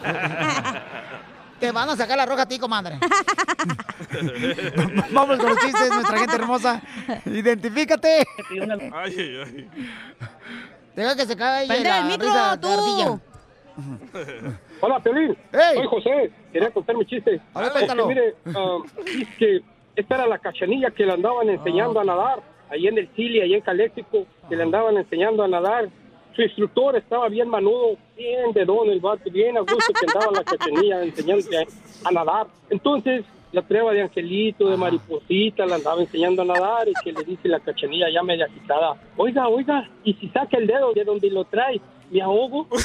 Te van a sacar la roja a ti, comadre. Vamos con los chistes, nuestra gente hermosa. Identifícate. Ay, ay, ay. Deja que se caiga Prende la el micro, risa tú. ardilla. Hola, Pelín. ¡Ey! Soy José. Quería contar mi chiste. A ver, Es que, mire, ah, es que esta era la cachanilla que le andaban enseñando a nadar. Ahí en el Chile, ahí en Caléxico, que le andaban enseñando a nadar. Su instructor estaba bien manudo, bien de don el vato, bien a gusto que andaba la cachanilla enseñándose a, a nadar. Entonces, la prueba de angelito, de mariposita, la andaba enseñando a nadar y que le dice la cachanilla ya media quitada, oiga, oiga, y si saca el dedo de donde lo trae, me ahogo.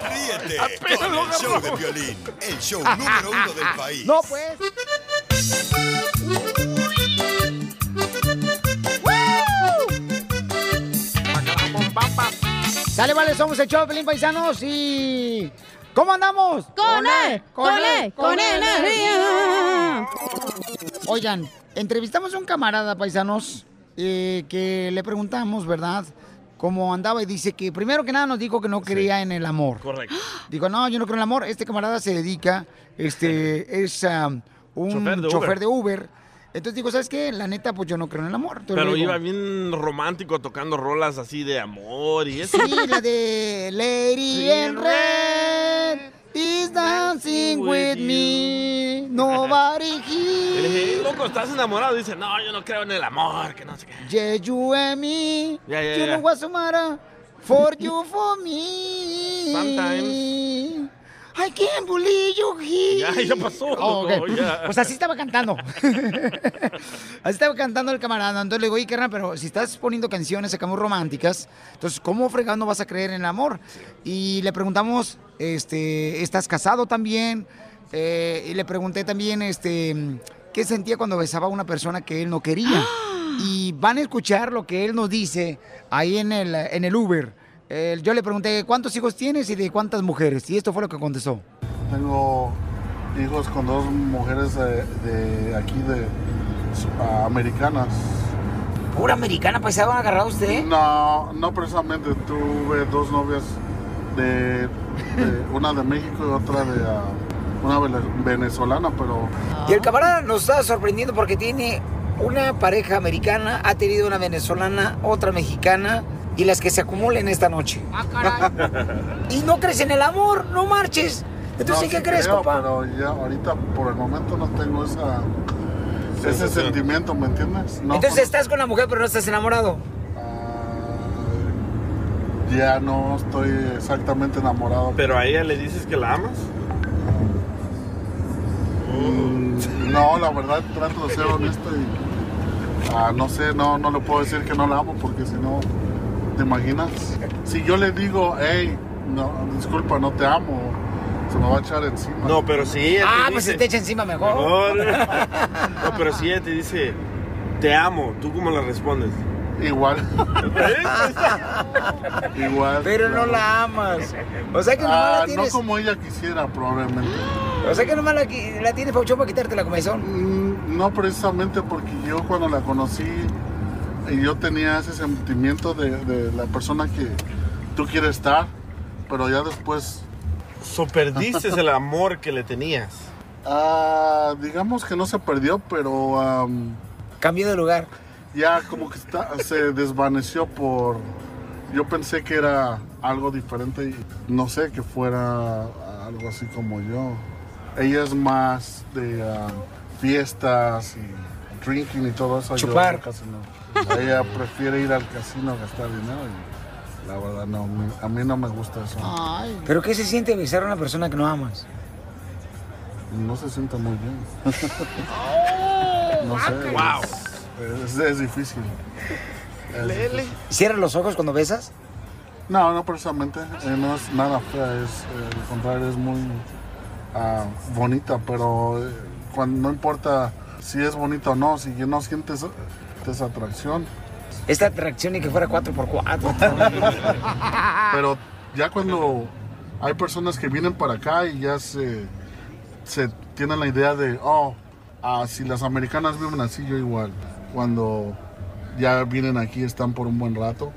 Ríete Apenas con lo el show de violín, el show número uno del país. No, pues. Sale, vale, somos el show Pelín Paisanos y... ¿Cómo andamos? ¡Con él! ¡Con él! ¡Con energía! Oigan, entrevistamos a un camarada, paisanos, eh, que le preguntamos, ¿verdad? Cómo andaba y dice que primero que nada nos dijo que no creía en el amor. Correcto. Digo, no, yo no creo en el amor. Este camarada se dedica, este, es ah, un Chofer de chofer Uber. de Uber. Entonces digo, ¿sabes qué? La neta, pues yo no creo en el amor. Pero iba bien romántico tocando rolas así de amor y eso. Sí, la de Lady in Red is dancing with me. Nobody Y le dije, here. loco, ¿estás enamorado? Dice, no, yo no creo en el amor, que no sé qué. Yeah, you and me. Ya, ya, you know what's the matter? For you, for me. Sometimes. I can't believe you here. Ya, ya pasó, Oh, ok. loco, ya. Pues así estaba cantando. así estaba cantando el camarada. Entonces le digo, oye, carnal, pero si estás poniendo canciones acá muy románticas, entonces, ¿cómo fregando vas a creer en el amor? Y le preguntamos, este, ¿estás casado también? Eh, y le pregunté también, este, ¿qué sentía cuando besaba a una persona que él no quería? y van a escuchar lo que él nos dice ahí en el, en el Uber. Eh, yo le pregunté, ¿cuántos hijos tienes y de cuántas mujeres? Y esto fue lo que contestó. Tengo hijos con dos mujeres de, de aquí, de americanas. ¿Pura americana paisano han agarrado usted? No, no precisamente. Tuve dos novias, de, de- una de México y otra de ah, una venezolana, pero Y el camarada nos está sorprendiendo porque tiene una pareja americana, ha tenido una venezolana, otra mexicana y las que se acumulen esta noche. y no crees en el amor, no marches. Entonces, No, ¿qué sí crees, creo, compa? Pero ya ahorita por el momento no tengo esa, ese sentimiento, ¿me entiendes? No, Entonces estás con la mujer pero no estás enamorado. ya no estoy exactamente enamorado. Pero a ella le dices que la amas. Mm, No, la verdad trato de ser honesto y ah, no sé, no, no le puedo decir que no la amo porque si no, ¿te imaginas? Si yo le digo, hey, no, disculpa, no te amo, se me va a echar encima. No, pero si ella Ah, te pues dice... se te echa encima mejor. Mejor. No, pero si ella te dice, te amo, ¿tú cómo la respondes? Igual. Igual. Pero no la amas. O sea que nomás Ah, la tienes. No como ella quisiera, probablemente. O sea que nomás la, la tienes, Pauchón, para quitarte la comezón. Mm, No precisamente porque yo cuando la conocí, eh, yo tenía ese sentimiento de, de la persona que tú quieres estar, pero ya después... So perdiste el amor que le tenías. Ah, digamos que no se perdió, pero... am, Cambió de lugar. Ya como que está- se desvaneció por... Yo pensé que era algo diferente y no sé que fuera algo así como yo. Ella es más de ah, fiestas y drinking y todo eso. yo Chupar. casi no. Ella prefiere ir al casino a gastar dinero y la verdad no, a mí no me gusta eso. ¿Pero qué se siente besar a una persona que no amas? No se siente muy bien. no sé. Wow. Es, es difícil. Es difícil. ¿Cierras los ojos cuando besas? No, no precisamente. eh, no es nada fea, es eh, al contrario, es muy ah, bonita, pero eh, cuando no importa si es bonita o no, si no sientes esa atracción. Esta atracción y que fuera 4x4. Pero ya cuando hay personas que vienen para acá y ya se, se tienen la idea de, oh, ah, si las americanas viven así, yo igual. Cuando ya vienen aquí, están por un buen rato,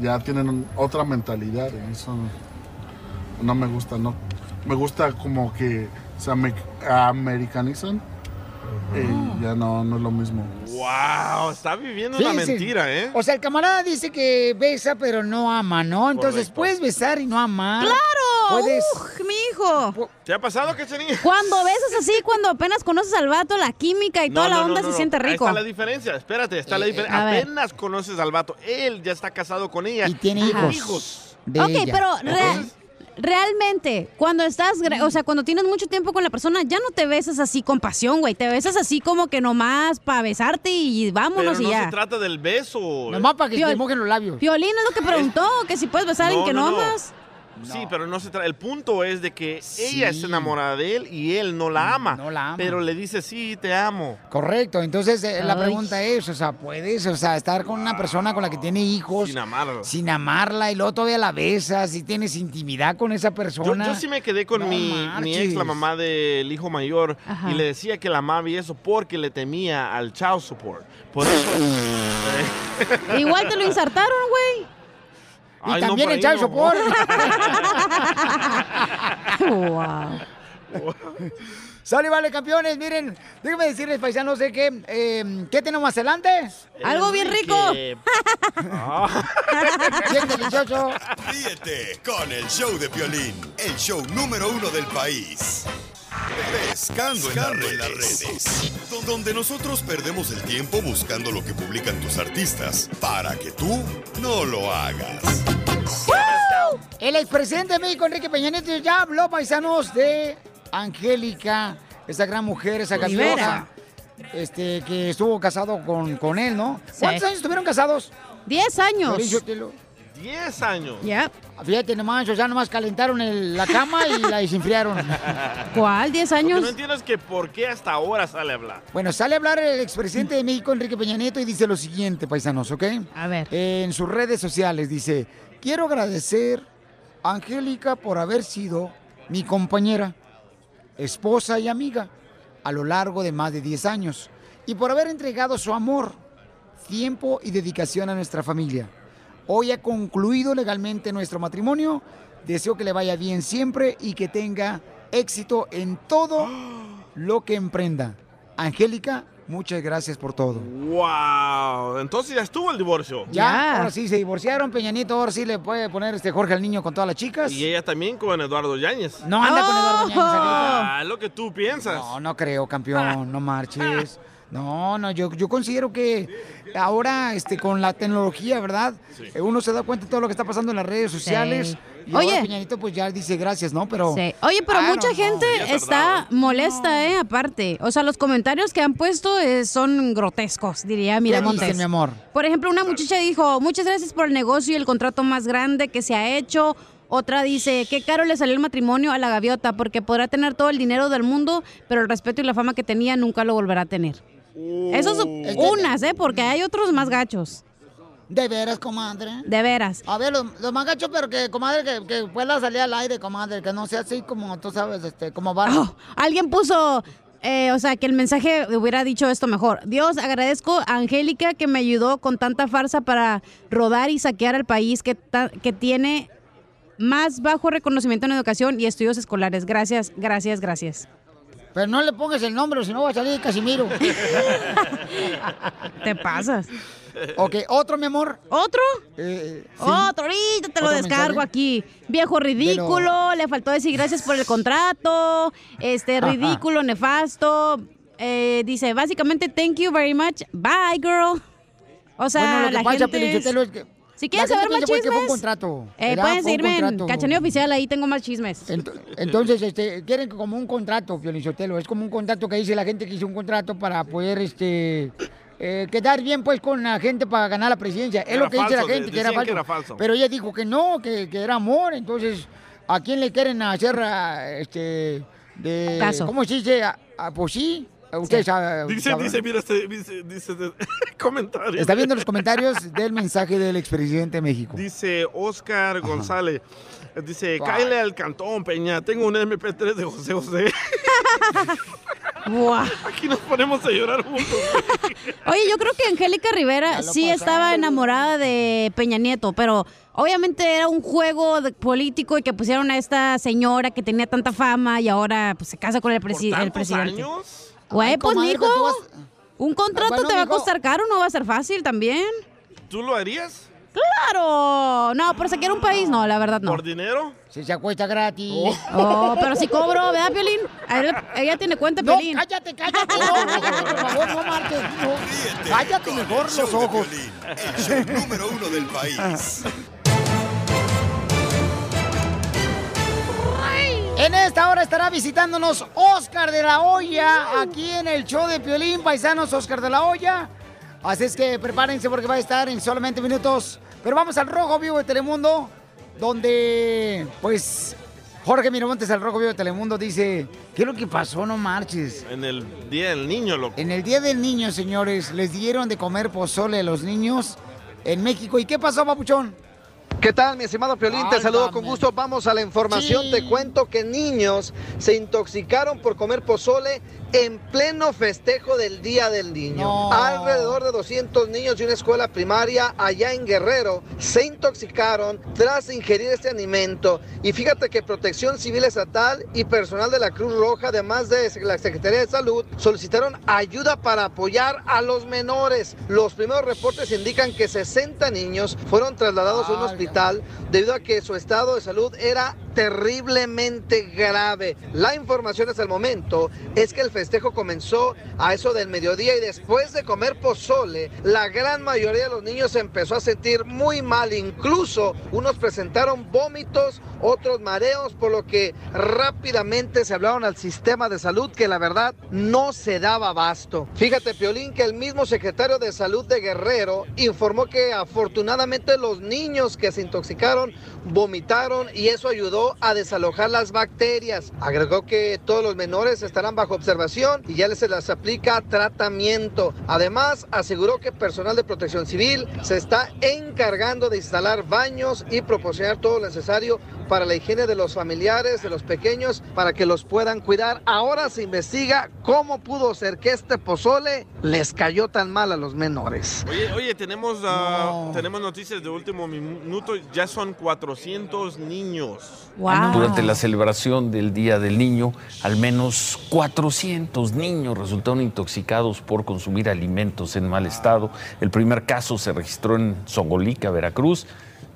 ya tienen otra mentalidad y eso no me gusta, no. Me gusta como que se ame- americanizan y ya no, no es lo mismo. Wow, está viviendo una Fíjense. mentira, ¿eh? O sea, el camarada dice que besa pero no ama, ¿no? Entonces Correcto. puedes besar y no amar. ¡Claro! Puedes. ¡Uj, mi hijo! ¿Te ha pasado, Cachanilla? Cuando besas así, cuando apenas conoces al vato, la química y toda la onda se siente Ahí rico. está la diferencia. Espérate, está la Eh, diferencia. Apenas conoces al vato. Él ya está casado con ella. Y tiene hijos. ok, pero real- realmente, cuando estás, o sea, cuando tienes mucho tiempo con la persona, ya no te besas así con pasión, güey. Te besas así como que nomás para besarte y Pero vámonos no y ya. se trata del beso. Nomás para que Piol- te mojen los labios. Piolín es lo que preguntó, que si puedes besar a alguien que no, amas. Sí, pero no se trata. El punto es de que ella está enamorada de él y él no la ama. No la ama. Pero le dice, sí, te amo. Correcto, entonces eh, la pregunta es, o sea, ¿puedes, o sea, estar con una persona con la que tiene hijos Sin amarla. sin amarla y luego todavía la besas y tienes intimidad con esa persona? yo sí me quedé con No mi, mi ex, la mamá del hijo mayor, Ajá. y le decía que la amaba y eso porque le temía al child support. Por eso. Igual te lo insertaron, güey. Y Ay, no, también ahí child no. support. wow. Sale, vale, campeones. Miren, déjenme decirles, paisanos, de que, eh, ¿qué tenemos más adelante? Algo bien rico. bien delicioso. Ríete con el show de Piolín, el show número uno del país. Pescando, en, las redes, donde nosotros perdemos el tiempo buscando lo que publican tus artistas para que tú no lo hagas. El expresidente de México, Enrique Peña Nieto, ya habló, paisanos, de Angélica, esa gran mujer, esa Rivera. gaviota, este, que estuvo casado con, con él, ¿no? Sí. ¿Cuántos años estuvieron casados? Diez años. Piolín, 10 años. Ya. Fíjate nomás, o sea, nomás calentaron el- la cama y la desinfriaron. ¿Cuál? ¿10 Lo que años? no entiendo es que por qué hasta ahora sale a hablar. Bueno, sale a hablar el expresidente de México, Enrique Peña Nieto, y dice lo siguiente, paisanos, ¿ok? A ver. En sus redes sociales dice, quiero agradecer a Angélica por haber sido mi compañera, esposa y amiga a lo largo de más de 10 años y por haber entregado su amor, tiempo y dedicación a nuestra familia. Hoy ha concluido legalmente nuestro matrimonio. Deseo que le vaya bien siempre y que tenga éxito en todo lo que emprenda. Angélica, muchas gracias por todo. ¡Wow! Entonces ya estuvo el divorcio. Ya, ahora sí se divorciaron, Peña Nieto, ahora sí le puede poner este Jorge al niño con todas las chicas. Y ella también con Eduardo Yáñez. No anda con Eduardo Yáñez, Angélica. Ah, lo que tú piensas. No, no creo, campeón, no marches. No, no, yo, yo considero que ahora este, con la tecnología, ¿verdad? Eh, Uno se da cuenta de todo lo que está pasando en las redes sociales. Sí. Y ahora Oye. Peña Nieto pues ya dice gracias, ¿no? Pero... Sí. Oye, pero Ah, mucha no, gente está molesta, ¿eh? Aparte. O sea, los comentarios que han puesto eh, son grotescos, diría ¿Qué Miramontes. dicen, mi amor? Por ejemplo, una muchacha dijo, muchas gracias por el negocio y el contrato más grande que se ha hecho. Otra dice, qué caro le salió el matrimonio a la gaviota porque podrá tener todo el dinero del mundo, pero el respeto y la fama que tenía nunca lo volverá a tener. Esos son Es que- unas, ¿eh? Porque hay otros más gachos. De veras, comadre. De veras. A ver, los, los más gachos, pero que, comadre, que, que pueda salir al aire, comadre, que no sea así como, tú sabes, este, como va. Oh, alguien puso, eh, o sea, que el mensaje hubiera dicho esto mejor. Dios, agradezco a Angélica que me ayudó con tanta farsa para rodar y saquear al país que, ta- que tiene más bajo reconocimiento en educación y estudios escolares. Gracias, gracias, gracias. Pero no le pongas el nombre, si no va a salir Casimiro. Te pasas. Ok, otro, mi amor. ¿Otro? Eh, sí. Otro, ahorita te lo ¿Otro descargo mensaje? aquí. Viejo ridículo, le faltó decir gracias por el contrato, este Ajá. ridículo, nefasto. Eh, dice, básicamente, thank you very much, bye girl. O sea, Bueno, lo que la pasa, gente es- Si quieres la saber más que fue un chismes, contrato. eh, pueden seguirme en. Cachaneo Oficial, ahí tengo más chismes. Entonces, este, quieren que como un contrato, Piolizotelo. Es como un contrato que dice la gente que hizo un contrato para poder, este, eh, quedar bien, pues, con la gente para ganar la presidencia. Es Era lo que dice falso, la gente, que era, falso. que era falso. Pero ella dijo que no, que, que era amor. Entonces, ¿a quién le quieren hacer, ah, este, de... Caso. ¿Cómo se dice? Ah, ah, pues sí. Saben- Dice, dice, mira este dice, dice, comentario. Está viendo los comentarios del mensaje del expresidente de México. Dice Oscar González. Dice, cállale al cantón, Peña. Tengo un MP3 de José José. Aquí nos ponemos a llorar juntos. Oye, yo creo que Angélica Rivera sí estaba enamorada de Peña Nieto, pero obviamente era un juego de- político y que pusieron a esta señora que tenía tanta fama y ahora pues, se casa con el, presi- el tantos presidente. años? Güey, pues comadre, mijo, un contrato Bueno, te va a costar caro, no va a ser fácil también. ¿Tú lo harías? ¡Claro! No, por saquear un país, no, la verdad no. ¿Por dinero? Si se acuesta gratis. Oh, pero si cobro, ¿verdad, Piolín? Ella, ella tiene cuenta, No, Piolín. cállate, cállate, no, cállate, por favor, no marques. no. Cállate mejor los ojos. Piolín, el show número uno del país. En esta hora estará visitándonos Oscar de la Hoya, aquí en el show de Piolín, paisanos Oscar de la Hoya. Así es que prepárense porque va a estar en solamente minutos. Pero vamos al Rojo Vivo de Telemundo, donde, pues, Jorge Miramontes, al Rojo Vivo de Telemundo, dice, ¿qué es lo que pasó? No marches. En el Día del Niño, loco. En el Día del Niño, señores, les dieron de comer pozole a los niños en México. ¿Y qué pasó, papuchón? ¿Qué tal, mi estimado Piolín? Te saludo con gusto. Vamos a la información. Sí. Te cuento que niños se intoxicaron por comer pozole en pleno festejo del Día del Niño. No. Alrededor de 200 niños de una escuela primaria allá en Guerrero se intoxicaron tras ingerir este alimento. Y fíjate que Protección Civil Estatal y personal de la Cruz Roja, además de la Secretaría de Salud, solicitaron ayuda para apoyar a los menores. Los primeros reportes indican que 60 niños fueron trasladados a un hospital debido a que su estado de salud era terriblemente grave. La información hasta el momento es que el festejo comenzó a eso del mediodía y después de comer pozole, la gran mayoría de los niños se empezó a sentir muy mal. Incluso unos presentaron vómitos, otros mareos, por lo que rápidamente se hablaron al sistema de salud que la verdad no se daba abasto. Fíjate, Piolín, que el mismo secretario de salud de Guerrero informó que afortunadamente los niños que se intoxicaron vomitaron y eso ayudó a desalojar las bacterias. Agregó que todos los menores estarán bajo observación y ya les se les aplica tratamiento. Además, aseguró que personal de protección civil se está encargando de instalar baños y proporcionar todo lo necesario para la higiene de los familiares, de los pequeños, para que los puedan cuidar. Ahora se investiga cómo pudo ser que este pozole les cayó tan mal a los menores. Oye, oye, tenemos, ah, tenemos noticias de último minuto. Ya son 400 niños. Durante la celebración del Día del Niño, al menos 400 niños resultaron intoxicados por consumir alimentos en mal estado. El primer caso se registró en Songolica, Veracruz.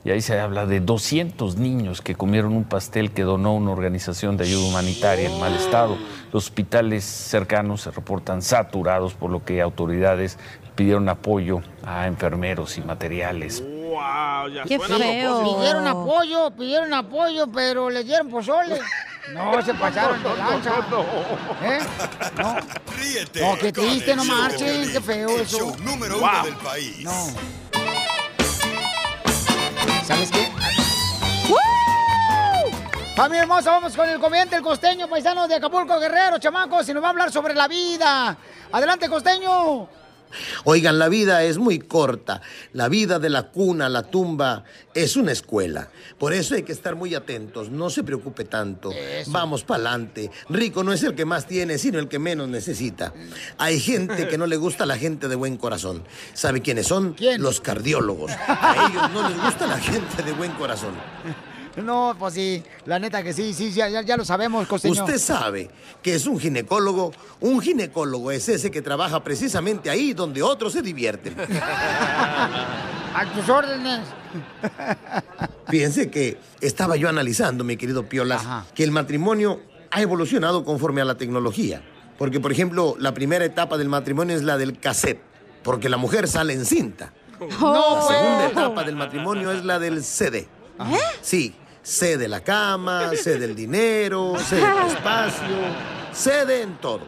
Y ahí se habla de 200 niños que comieron un pastel que donó una organización de ayuda humanitaria en mal estado. Los hospitales cercanos se reportan saturados, por lo que autoridades pidieron apoyo a enfermeros y materiales. Wow, ya Qué suena feo. Pidieron apoyo, pidieron apoyo, pero les dieron pozole. No, se pasaron de lanza. ¿Eh? No. Ríete No, qué triste, no marchen, qué feo el eso. show número Wow. uno del país. No. ¿Sabes qué? Familia hermosa, vamos con el comediante El Costeño, paisano de Acapulco, Guerrero, chamacos, y nos va a hablar sobre la vida. Adelante, Costeño. Oigan, la vida es muy corta. La vida de la cuna la tumba es una escuela. Por eso hay que estar muy atentos. No se preocupe tanto. Vamos pa'lante. Rico no es el que más tiene, sino el que menos necesita. Hay gente que no le gusta a la gente de buen corazón. ¿Sabe quiénes son? Los cardiólogos. A ellos no les gusta la gente de buen corazón. No, pues sí, la neta que sí, sí, ya, ya, ya lo sabemos, Costeño. Usted sabe que es un ginecólogo. Un ginecólogo es ese que trabaja precisamente ahí donde otros se divierten. A tus órdenes. Fíjense que estaba yo analizando, mi querido Piolas, que el matrimonio ha evolucionado conforme a la tecnología. Porque, por ejemplo, la primera etapa del matrimonio es la del cassette, porque la mujer sale en cinta. No, la segunda pues. etapa del matrimonio es la del CD. Sí, C de la cama, C del dinero, C del espacio, cede en todo.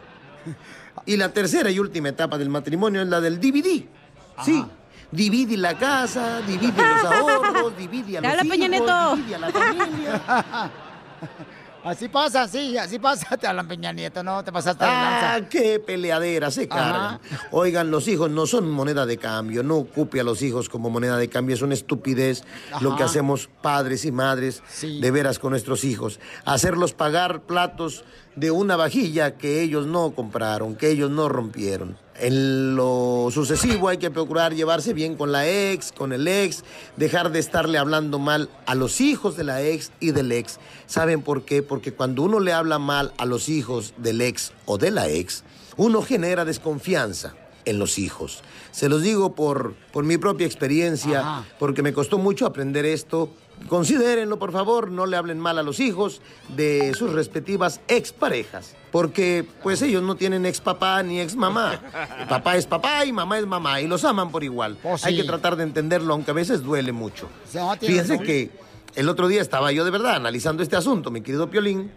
Y la tercera y última etapa del matrimonio es la del DVD. Sí, divide la casa, divide los ahorros, divide a los hijos, divide a la familia. Así pasa, sí, así pasa. Te hablan Peña Nieto, no, te pasaste de Ah, lanza. qué peleadera se cargan. Oigan, los hijos no son moneda de cambio. No ocupe a los hijos como moneda de cambio. Es una estupidez lo que Ajá. hacemos padres y madres de veras con nuestros hijos. Hacerlos pagar platos de una vajilla que ellos no compraron, que ellos no rompieron. En lo sucesivo hay que procurar llevarse bien con la ex, con el ex, dejar de estarle hablando mal a los hijos de la ex y del ex. ¿Saben por qué? Porque cuando uno le habla mal a los hijos del ex o de la ex, uno genera desconfianza en los hijos. Se los digo por, por mi propia experiencia, porque me costó mucho aprender esto. Considérenlo, por favor, no le hablen mal a los hijos de sus respectivas exparejas, porque pues ellos no tienen ex papá ni ex mamá. Papá es papá y mamá es mamá y los aman por igual. Hay que tratar de entenderlo, aunque a veces duele mucho. Fíjense que el otro día estaba yo de verdad analizando este asunto, mi querido Piolín,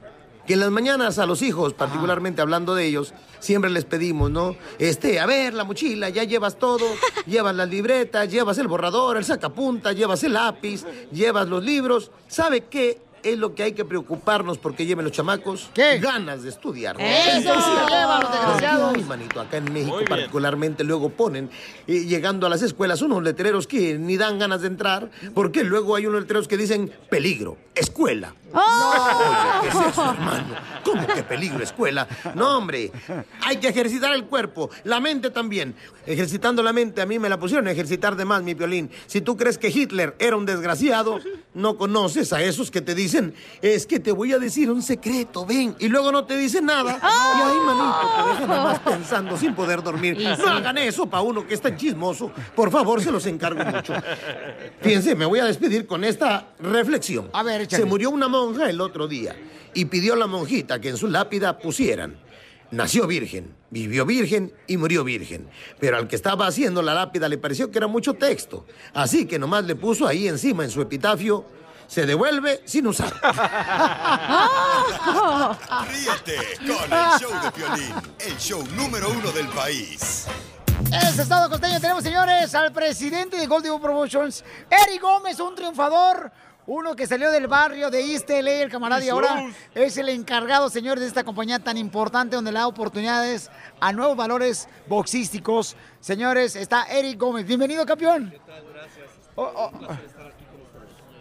que en las mañanas a los hijos, particularmente hablando de ellos, siempre les pedimos, ¿no? Este, a ver, la mochila, ya llevas todo, llevas las libretas, llevas el borrador, el sacapunta, llevas el lápiz, llevas los libros. ¿Sabe qué es lo que hay que preocuparnos porque lleven los chamacos? ¿Qué? Ganas de estudiar. ¡Eso! Desgraciados. Ay, manito, acá en México particularmente luego ponen, eh, llegando a las escuelas, unos letreros que ni dan ganas de entrar, porque luego hay unos letreros que dicen peligro, escuela. Oye, ¿qué es eso, hermano? ¿Cómo que peligro, escuela? No, hombre, hay que ejercitar el cuerpo, la mente también. Ejercitando la mente, a mí me la pusieron a ejercitar de más, mi violín. Si tú crees que Hitler era un desgraciado, no conoces a esos que te dicen, es que te voy a decir un secreto, ven, y luego no te dicen nada. Y ay, manito, te dejan nada más pensando sin poder dormir. Y sí. No hagan eso para uno que es tan chismoso. Por favor, se los encargo mucho. Fíjense, me voy a despedir con esta reflexión. A ver, échale. Se murió una monja el otro día y pidió a la monjita que en su lápida pusieran. Nació virgen, vivió virgen y murió virgen. Pero al que estaba haciendo la lápida le pareció que era mucho texto. Así que nomás le puso ahí encima en su epitafio, se devuelve sin usar. Ríete con el show de Piolín, el show número uno del país. Ese estado costeño tenemos, señores, al presidente de Golden Promotions, Eric Gómez, un triunfador. Uno que salió del barrio de East LA, el camarada, y ahora es el encargado, señores, de esta compañía tan importante donde le da oportunidades a nuevos valores boxísticos. Señores, está Eric Gómez. Bienvenido, campeón. Oh, oh.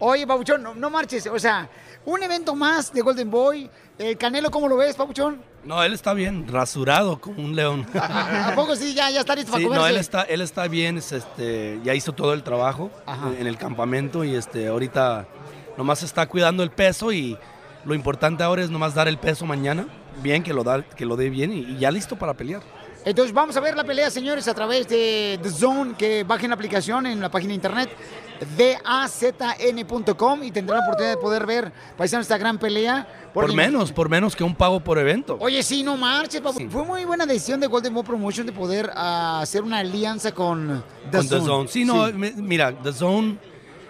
Oye, Pabuchón, no, no marches. O sea, un evento más de Golden Boy. El Canelo, ¿cómo lo ves, Pabuchón? No, él está bien, rasurado como un león. ¿A poco sí? Ya, ya está listo para Sí, comerse. no, él está, él está bien, es, este, ya hizo todo el trabajo en el campamento y este, ahorita nomás está cuidando el peso y lo importante ahora es nomás dar el peso mañana, bien, que lo, da, que lo dé bien y, y ya listo para pelear. Entonces vamos a ver la pelea, señores, a través de The Zone, que bajen la aplicación en la página de internet dazn.com y tendrán la oportunidad de poder ver, paisano, esta gran pelea. Por menos, por menos que un pago por evento. Oye, sí, no marches, papu. Fue muy buena decisión de Golden Boy Promotion de poder ah, hacer una alianza con The con Zone. The Zone. Sí, no, mira, The Zone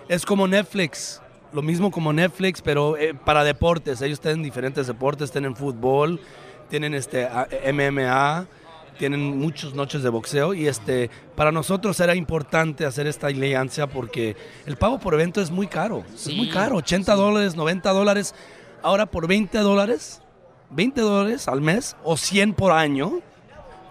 es como Netflix. Lo mismo como Netflix, pero eh, para deportes. Ellos tienen diferentes deportes, tienen fútbol, tienen este MMA, tienen muchas noches de boxeo y este para nosotros era importante hacer esta alianza porque el pago por evento es muy caro. Es muy caro, 80 dólares, 90 dólares. Ahora por 20 dólares, 20 dólares al mes o 100 por año,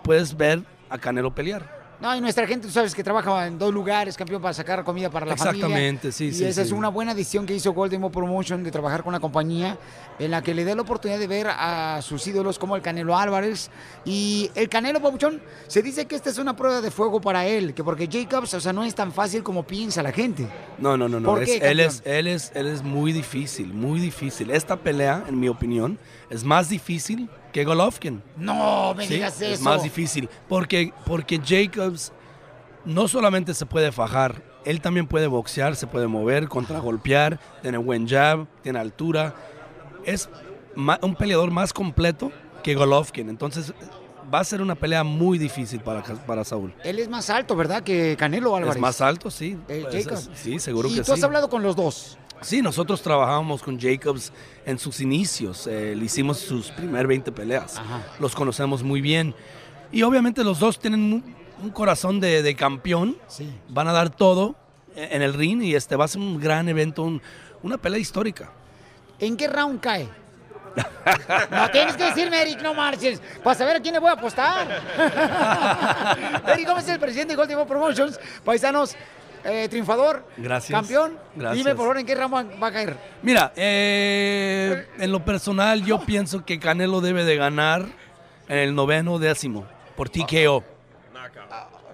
puedes ver a Canelo pelear. No, y nuestra gente, tú sabes que trabaja en dos lugares, campeón, para sacar comida para la familia. Exactamente, sí, y sí, esa sí. es una buena decisión que hizo Golden Boy Promotion de trabajar con una compañía en la que le dé la oportunidad de ver a sus ídolos como el Canelo Álvarez. Y el Canelo Pabuchón, se dice que esta es una prueba de fuego para él, que porque Jacobs, o sea, no es tan fácil como piensa la gente. No, no, no, no. ¿Por es- qué, él, es, él, es, él es muy difícil, muy difícil. Esta pelea, en mi opinión, es más difícil que Golovkin. No, me Sí, digas eso. Es más difícil. Porque, porque Jacobs no solamente se puede fajar, él también puede boxear, se puede mover, contragolpear, tiene buen jab, tiene altura. Es un peleador más completo que Golovkin. Entonces va a ser una pelea muy difícil para, para Saúl. Él es más alto, ¿verdad? Que Canelo Álvarez. Es más alto, sí. Eh, Jacobs. sí, seguro ¿Y que tú has sí. hablado con los dos? Sí, nosotros trabajábamos con Jacobs en sus inicios. eh, le hicimos sus primer 20 peleas. Los conocemos muy bien. Y obviamente los dos tienen un, un corazón de, de campeón. Van a dar todo en en el ring y este va a ser un gran evento, un- una pelea histórica. ¿En qué round cae? No, tienes que decirme, Eric, no marches, para saber a quién le voy a apostar. Eric Gómez es el presidente de Golden Promotions, paisanos, eh, triunfador, Gracias. campeón. Gracias. Dime, por favor, ¿en qué round va- va a caer? Mira, eh, en lo personal yo pienso que Canelo debe de ganar en el noveno décimo por TKO.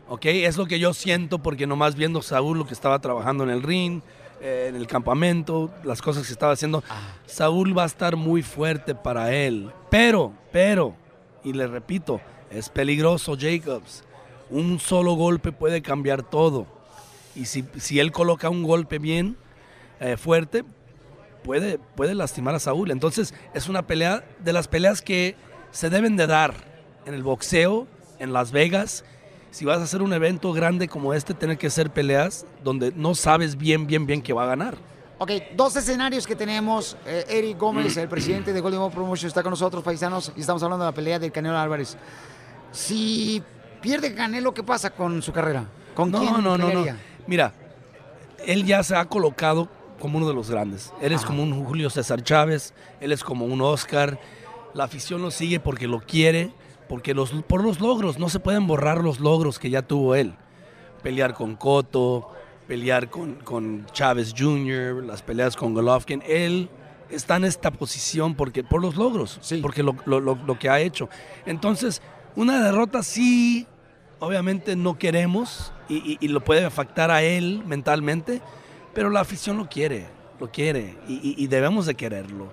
Ok, es lo que yo siento porque nomás viendo Saúl lo que estaba trabajando en el ring, eh, en el campamento, las cosas que estaba haciendo, Saúl va a estar muy fuerte para él. Pero, pero, y le repito, es peligroso Jacobs. Un solo golpe puede cambiar todo. Y si, si él coloca un golpe bien eh, fuerte, puede, puede lastimar a Saúl. Entonces es una pelea de las peleas que se deben de dar en el boxeo, en Las Vegas. Si vas a hacer un evento grande como este, tiene que ser peleas donde no sabes bien, bien, bien que va a ganar. Ok, dos escenarios que tenemos. Eh, Eric Gómez, el presidente de Golden Boy Promotions, está con nosotros, paisanos, y estamos hablando de la pelea del Canelo Álvarez. Si pierde Canelo, ¿qué pasa con su carrera? ¿Con no, quién no, no, no. Mira, él ya se ha colocado como uno de los grandes. Él es como un Julio César Chávez, él es como un Oscar. La afición lo sigue porque lo quiere, porque los, por los logros, no se pueden borrar los logros que ya tuvo él. Pelear con Cotto, pelear con, con Chávez Jr., las peleas con Golovkin. Él está en esta posición porque, por los logros, porque lo, lo- lo- lo que ha hecho. Entonces, una derrota sí, obviamente no queremos y, y- y lo puede afectar a él mentalmente, pero la afición lo quiere, lo quiere y, y- y debemos de quererlo.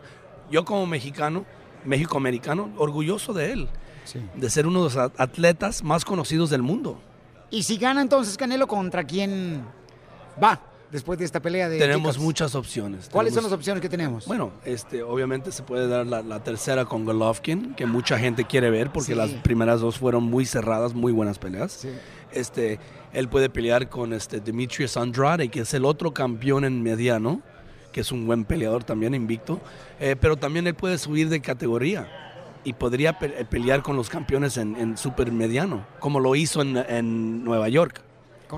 Yo como mexicano, México-americano, orgulloso de él, de ser uno de los at- atletas más conocidos del mundo. Y si gana entonces Canelo, ¿contra quién va después de esta pelea de Tenemos Jacobs? muchas opciones. ¿Cuáles son las opciones que tenemos? Bueno, este, obviamente se puede dar la, la tercera con Golovkin, que mucha gente quiere ver porque Sí. las primeras dos fueron muy cerradas, muy buenas peleas. Este, él puede pelear con este Demetrius Andrade, que es el otro campeón en mediano, que es un buen peleador también invicto, Eh, pero también él puede subir de categoría y podría pe- eh, pelear con los campeones en, en super mediano, como lo hizo en, en Nueva York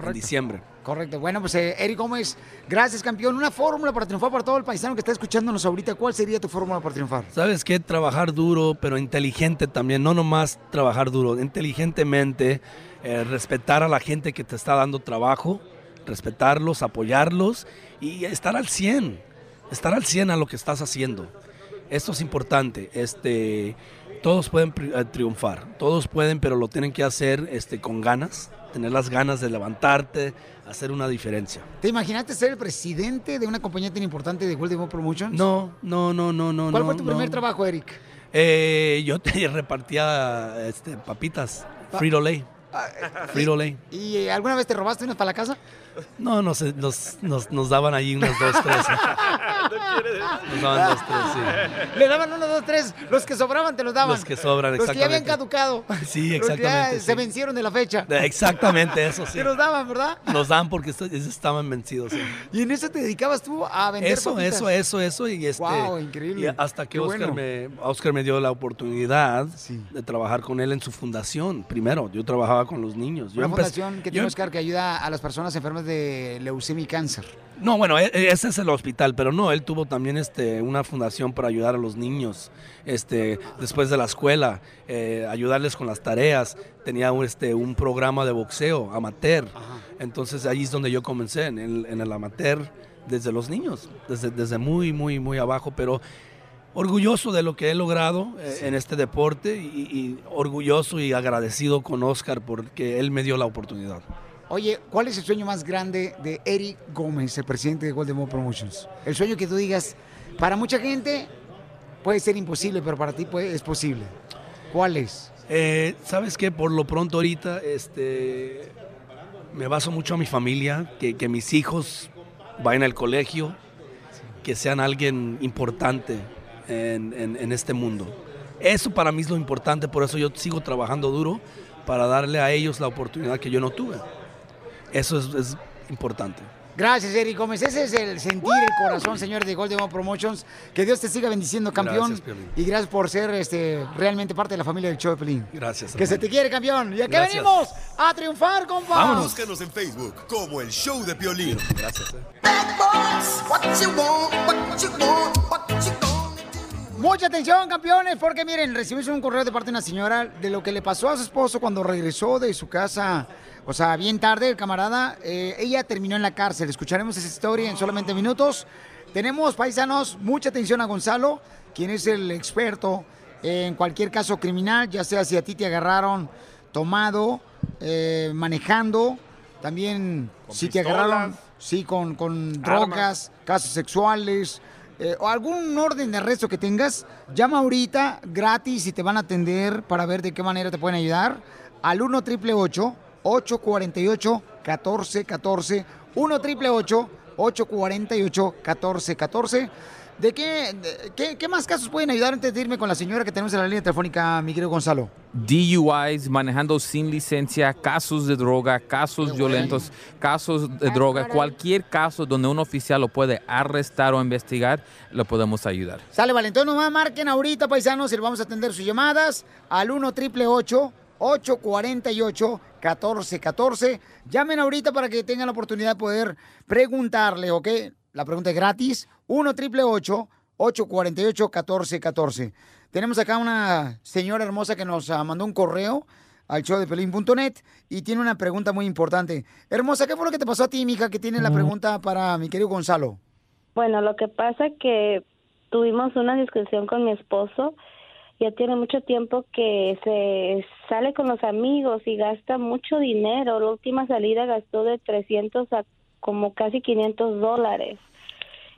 en diciembre. Correcto. Bueno, pues eh, Eric Gómez, gracias, campeón. Una fórmula para triunfar para todo el paisano que está escuchándonos ahorita. ¿Cuál sería tu fórmula para triunfar? ¿Sabes qué? Trabajar duro, pero inteligente también. No nomás trabajar duro, inteligentemente, eh, respetar a la gente que te está dando trabajo, respetarlos, apoyarlos y estar al 100. Estar al 100 a lo que estás haciendo. Esto es importante. Este, todos pueden eh, triunfar, todos pueden, pero lo tienen que hacer este, con ganas, tener las ganas de levantarte, hacer una diferencia. ¿Te imaginaste ser el presidente de una compañía tan importante de Golden Boy Promotions? No, no, no, no, no. ¿Cuál no, fue tu primer trabajo, Eric? Eh, yo te repartía este, papitas, Frito Lay. Frito Lay. ¿Y eh, alguna vez te robaste unas para la casa? No, no sé, nos, nos, nos daban ahí unos dos, tres. Nos daban dos, tres, sí. Le daban uno, dos, tres. Los que sobraban te los daban. Los que sobran, Los que ya habían exactamente. caducado. Sí, Los que ya exactamente. se vencieron de la fecha. Exactamente, eso sí. Te los daban, ¿verdad? Nos dan porque est- estaban vencidos. sí. Y en eso te dedicabas tú a vender Eso, papitas? eso, eso, eso. Y este, Guau, increíble. y hasta que Oscar, bueno. me, Oscar me dio la oportunidad de trabajar con él en su fundación. Primero, yo trabajaba con los niños. Yo Una empecé- fundación que yo tiene Oscar que ayuda a las personas enfermas de leucemia y cáncer. No, bueno, e- e- ese es el hospital, pero no, él tuvo también este, una fundación para ayudar a los niños este, después de la escuela, eh, ayudarles con las tareas. Tenía un, este, un programa de boxeo amateur. Entonces ahí es donde yo comencé, en el, en el amateur, desde los niños, desde, desde muy, muy, muy abajo, pero orgulloso de lo que he logrado eh, en este deporte y, y orgulloso y agradecido con Oscar porque él me dio la oportunidad. Oye, ¿cuál es el sueño más grande de Eric Gómez, el presidente de Golden Boy Promotions? El sueño que tú digas, para mucha gente puede ser imposible, pero para ti puede- es posible. ¿Cuál es? Eh, ¿Sabes qué? Por lo pronto ahorita este, me baso mucho a mi familia, que, que mis hijos vayan al colegio, que sean alguien importante en- en este mundo. Eso para mí es lo importante, por eso yo sigo trabajando duro para darle a ellos la oportunidad que yo no tuve. Eso es, es importante. Gracias, Eric Gómez. Ese es el sentir, el corazón, señor de Golden Boy Promotions. Que Dios te siga bendiciendo, campeón. Gracias, Piolín. y gracias por ser este, realmente parte de la familia del show de Pelín. Gracias. Que se te quiere, campeón. Y aquí Gracias. venimos a triunfar, compa. Búscanos en Facebook como el show de Piolín. Gracias. Mucha atención, campeones, porque miren, recibimos un correo de parte de una señora de lo que le pasó a su esposo cuando regresó de su casa, o sea, bien tarde, el camarada. eh, ella terminó en la cárcel. Escucharemos esa historia en solamente minutos. Tenemos, paisanos, mucha atención a Gonzalo, quien es el experto en cualquier caso criminal, ya sea si a ti te agarraron tomado, eh, manejando, también si te agarraron, sí, con, con drogas, casos sexuales, eh, o algún orden de arresto que tengas, llama ahorita gratis y te van a atender para ver de qué manera te pueden ayudar al 1 888 848 1414 1 888 848 1414 ¿De qué, de- qué, qué más casos pueden ayudar antes de irme con la señora que tenemos en la línea telefónica, mi querido Gonzalo? DUIs, manejando sin licencia, casos de droga, casos violentos, casos de droga, cualquier caso donde un oficial lo puede arrestar o investigar, lo podemos ayudar. Sale, vale. Entonces nomás marquen ahorita, paisanos, y vamos a atender sus llamadas al 1 888 848 1414 Llamen ahorita para que tengan la oportunidad de poder preguntarle, ¿ok? La pregunta es gratis. 1 888 848 1414 Tenemos acá una señora hermosa que nos ah, mandó un correo al show de pelín.net y tiene una pregunta muy importante. Hermosa, ¿qué fue lo que te pasó a ti, mija, que tiene la pregunta para mi querido Gonzalo? Bueno, lo que pasa que tuvimos una discusión con mi esposo. Ya tiene mucho tiempo que se sale con los amigos y gasta mucho dinero. La última salida gastó de 300 a como casi 500 dólares.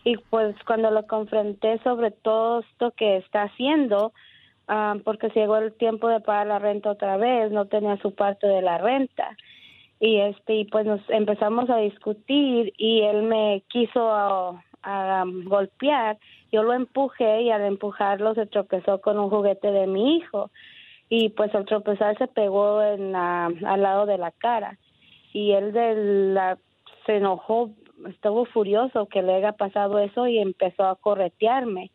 Y pues cuando lo confronté sobre todo esto que está haciendo, ah, porque llegó el tiempo de pagar la renta otra vez, no tenía su parte de la renta. Y este y pues nos empezamos a discutir y él me quiso a, a, um, golpear. Yo lo empujé y al empujarlo se tropezó con un juguete de mi hijo. Y pues al tropezar se pegó en la, al lado de la cara. Y él de la, se enojó estuvo furioso que le haya pasado eso y empezó a corretearme.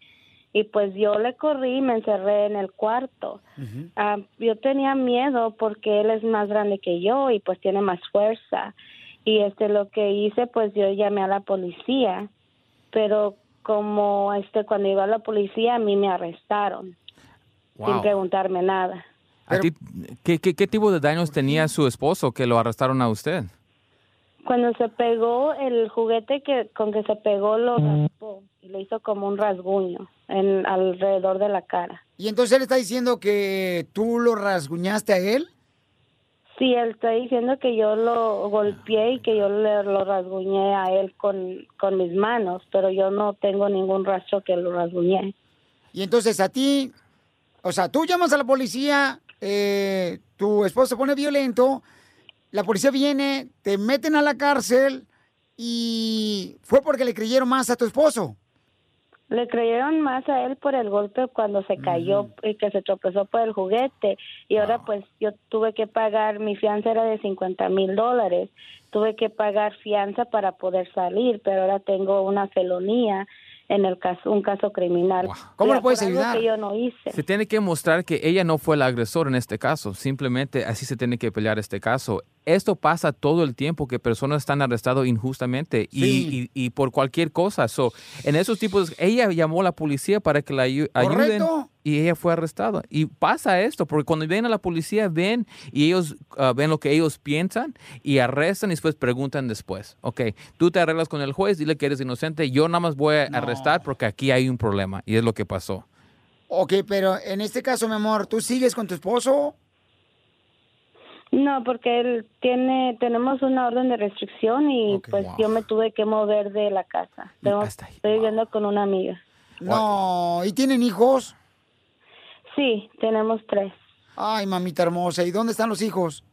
Y pues yo le corrí y me encerré en el cuarto. Ah, yo tenía miedo porque él es más grande que yo y pues tiene más fuerza. Y este lo que hice pues yo llamé a la policía pero como este cuando iba a la policía a mí me arrestaron sin preguntarme nada. ¿A ti- ¿qué, qué, qué tipo de daños tenía su esposo que lo arrestaron a usted? Cuando se pegó el juguete que con que se pegó lo raspó y le hizo como un rasguño en alrededor de la cara Y entonces él está diciendo que tú lo rasguñaste a él. Sí, él está diciendo que yo lo golpeé y que yo le, lo rasguñé a él con, con mis manos, pero yo no tengo ningún rastro que lo rasguñé. Y entonces a ti, o sea, tú llamas a la policía, eh, tu esposo se pone violento, la policía viene, te meten a la cárcel y fue porque le creyeron más a tu esposo. Le creyeron más a él por el golpe cuando se cayó y que se tropezó por el juguete. Y ahora pues yo tuve que pagar, mi fianza era de 50 mil dólares. Tuve que pagar fianza para poder salir, pero ahora tengo una felonía en el caso, un caso criminal. ¿Cómo le puedes ayudar? Que yo no hice. Se tiene que mostrar que ella no fue la agresora en este caso. Simplemente así se tiene que pelear este caso. Esto pasa todo el tiempo, que personas están arrestadas injustamente y, Sí. y- y por cualquier cosa. So, en esos tipos, ella llamó a la policía para que la ayu- ayuden Correcto. Y ella fue arrestada. Y pasa esto, porque cuando vienen a la policía, ven y ellos ah, ven lo que ellos piensan y arrestan y después preguntan después. Ok, tú te arreglas con el juez, dile que eres inocente, yo nada más voy a arrestar porque aquí hay un problema y es lo que pasó. Ok, pero en este caso, mi amor, ¿tú sigues con tu esposo? No, porque él tiene, tenemos una orden de restricción y pues yo me tuve que mover de la casa. Tengo- estoy viviendo con una amiga. No, ¿y tienen hijos? Sí, tenemos tres. Ay, mamita hermosa, ¿y dónde están los hijos?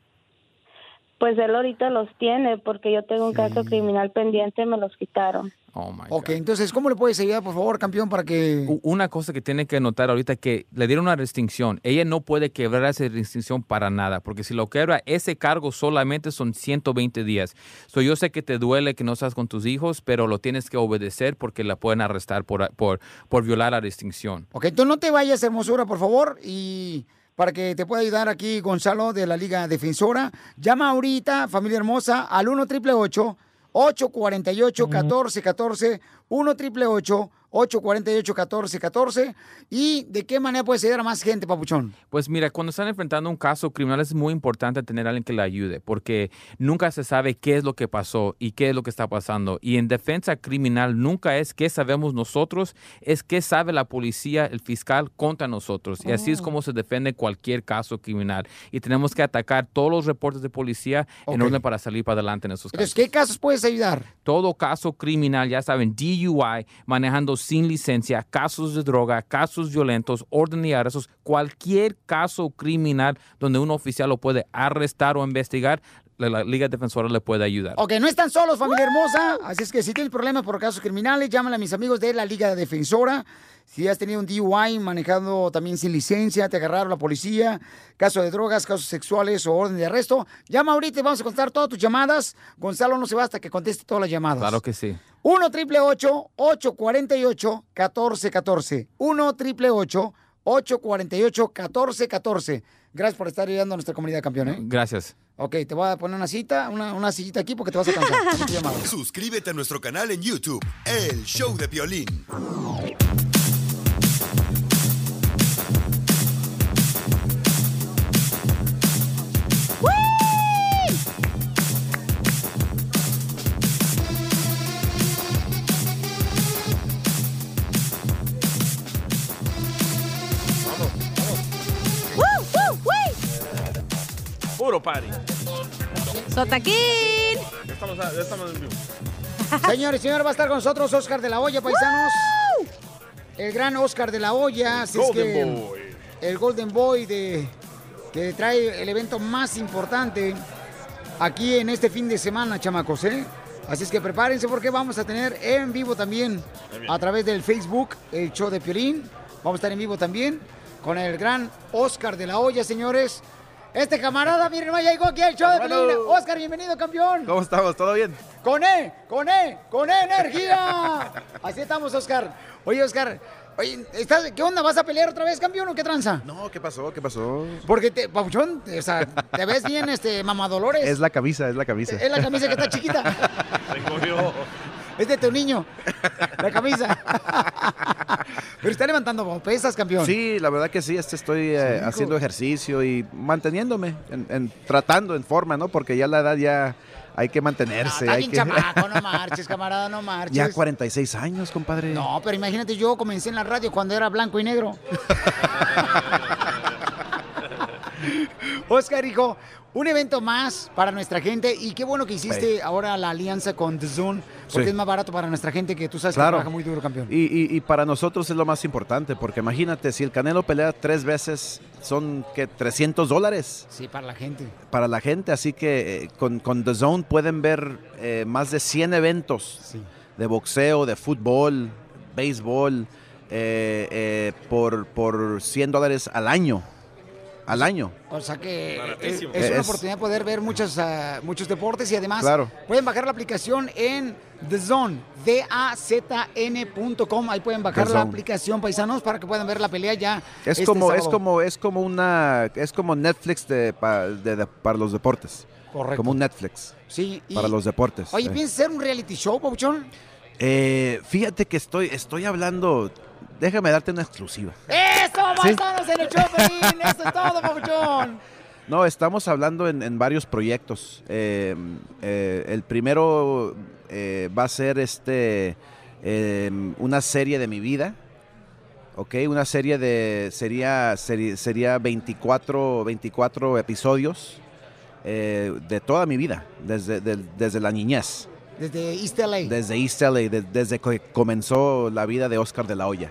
Pues él ahorita los tiene porque yo tengo un caso criminal pendiente, me los quitaron. Oh my Ok, entonces, ¿cómo le puedes ayudar, por favor, campeón, para que... Una cosa que tiene que notar ahorita que le dieron una restricción. Ella no puede quebrar esa restricción para nada, porque si lo quebra, ese cargo solamente son 120 días. So, yo sé que te duele que no estás con tus hijos, pero lo tienes que obedecer porque la pueden arrestar por, por, por violar la restricción. Ok, tú no te vayas, hermosura, por favor, y para que te pueda ayudar aquí Gonzalo de la Liga Defensora, llama ahorita, familia hermosa, al 1 888 848 1414 1 888 848 1414 ¿Y de qué manera puedes ayudar a más gente, papuchón? Pues mira, cuando están enfrentando un caso criminal es muy importante tener a alguien que le ayude, porque nunca se sabe qué es lo que pasó y qué es lo que está pasando. Y en defensa criminal nunca es qué sabemos nosotros, es qué sabe la policía, el fiscal contra nosotros. Y así es Oh. como se defiende cualquier caso criminal. Y tenemos que atacar todos los reportes de policía en Ok. orden para salir para adelante en esos casos. Entonces, ¿qué casos puedes ayudar? Todo caso criminal, ya saben, DUI, manejando sin licencia, casos de droga, casos violentos, orden y arrestos, cualquier caso criminal donde un oficial lo puede arrestar o investigar, la, la Liga Defensora le puede ayudar. Ok, no están solos, familia hermosa. Así es que si tienes problemas por casos criminales, llámale a mis amigos de la Liga Defensora. Si has tenido un DUI manejando también sin licencia, te agarraron la policía, caso de drogas, casos sexuales o orden de arresto, llama ahorita y vamos a contestar todas tus llamadas. Gonzalo no se va hasta que conteste todas las llamadas. Claro que sí. 1 triple 848 1414 1 triple 848 1414 Gracias por estar ayudando a nuestra comunidad campeón, ¿eh? Gracias. Ok, te voy a poner una cita, una, una sillita aquí porque te vas a cansar. Suscríbete a nuestro canal en YouTube, El Show de Violín. Puro party. ¡Sotaquín! Ya estamos, ya estamos en vivo. Señores, señor, va a estar con nosotros Oscar de la Hoya, paisanos. El gran Oscar de la Hoya. Así es Golden que Boy. El Golden Boy de, que trae el evento más importante aquí en este fin de semana, chamacos, ¿eh? Así es que prepárense porque vamos a tener en vivo también a través del Facebook el show de Piolín. Vamos a estar en vivo también con el gran Oscar de la Hoya, señores. Este camarada, miren, ya llegó aquí al show de. Piolín. Oscar, bienvenido, campeón. ¿Cómo estamos? ¿Todo bien? Con E, con E, con E energía. Así estamos, Oscar. Oye, Oscar, oye, ¿estás- ¿qué onda? ¿Vas a pelear otra vez, campeón, o qué tranza? No, ¿qué pasó? ¿Qué pasó? Porque, te, Papuchón, o sea, te ves bien, este, mamadolores. Es la camisa, es la camisa. Es la camisa que está chiquita. Es de tu niño, la camisa. Pero está levantando pesas, campeón. Sí, la verdad que sí, este estoy eh, haciendo ejercicio y manteniéndome, en, en- tratando en forma, ¿no? Porque ya la edad ya hay que mantenerse. Hay que... chamaco, no marches, camarada, no marches. ya 46 años, compadre. No, pero imagínate, yo comencé en la radio cuando era blanco y negro. Oscar, hijo, un evento más para nuestra gente y qué bueno que hiciste Sí. ahora la alianza con The Zone, porque Sí. es más barato para nuestra gente que tú sabes que trabaja muy duro, campeón. Y, y- y para nosotros es lo más importante, porque imagínate, si el Canelo pelea tres veces, son que 300 dólares Sí, para la gente. para la gente. Así que eh, con, con The Zone pueden ver eh, más de 100 eventos de boxeo, de fútbol, béisbol, eh, eh, por, por 100 dólares al año. Al año. O sea que es, Baratísimo. es una oportunidad de poder ver muchos, ah, muchos deportes y además Claro. pueden bajar la aplicación en The Zone, D-A-Z-N.com. Ahí pueden bajar The la Zone. aplicación, paisanos, para que puedan ver la pelea ya. Es este como, es como, es como una, es como Netflix de, pa- de- de- para los deportes. Correcto. Como un Netflix. Sí, y- Para los deportes. Oye, eh. ¿piensas hacer un reality show, Pabuchón? Eh, fíjate que estoy, estoy hablando. Déjame darte una exclusiva. ¡Eso, Sí. paisanos, en el show, Pelín! ¡Eso es todo, Pabuchón! No, estamos hablando en, en varios proyectos. Eh, eh, el primero eh, va a ser este eh, una serie de mi vida. Ok, una serie de. Sería, sería 24, 24 episodios eh, de toda mi vida, desde, del- desde la niñez. Desde East LA. Desde East LA, de- desde que comenzó la vida de Oscar de la Hoya.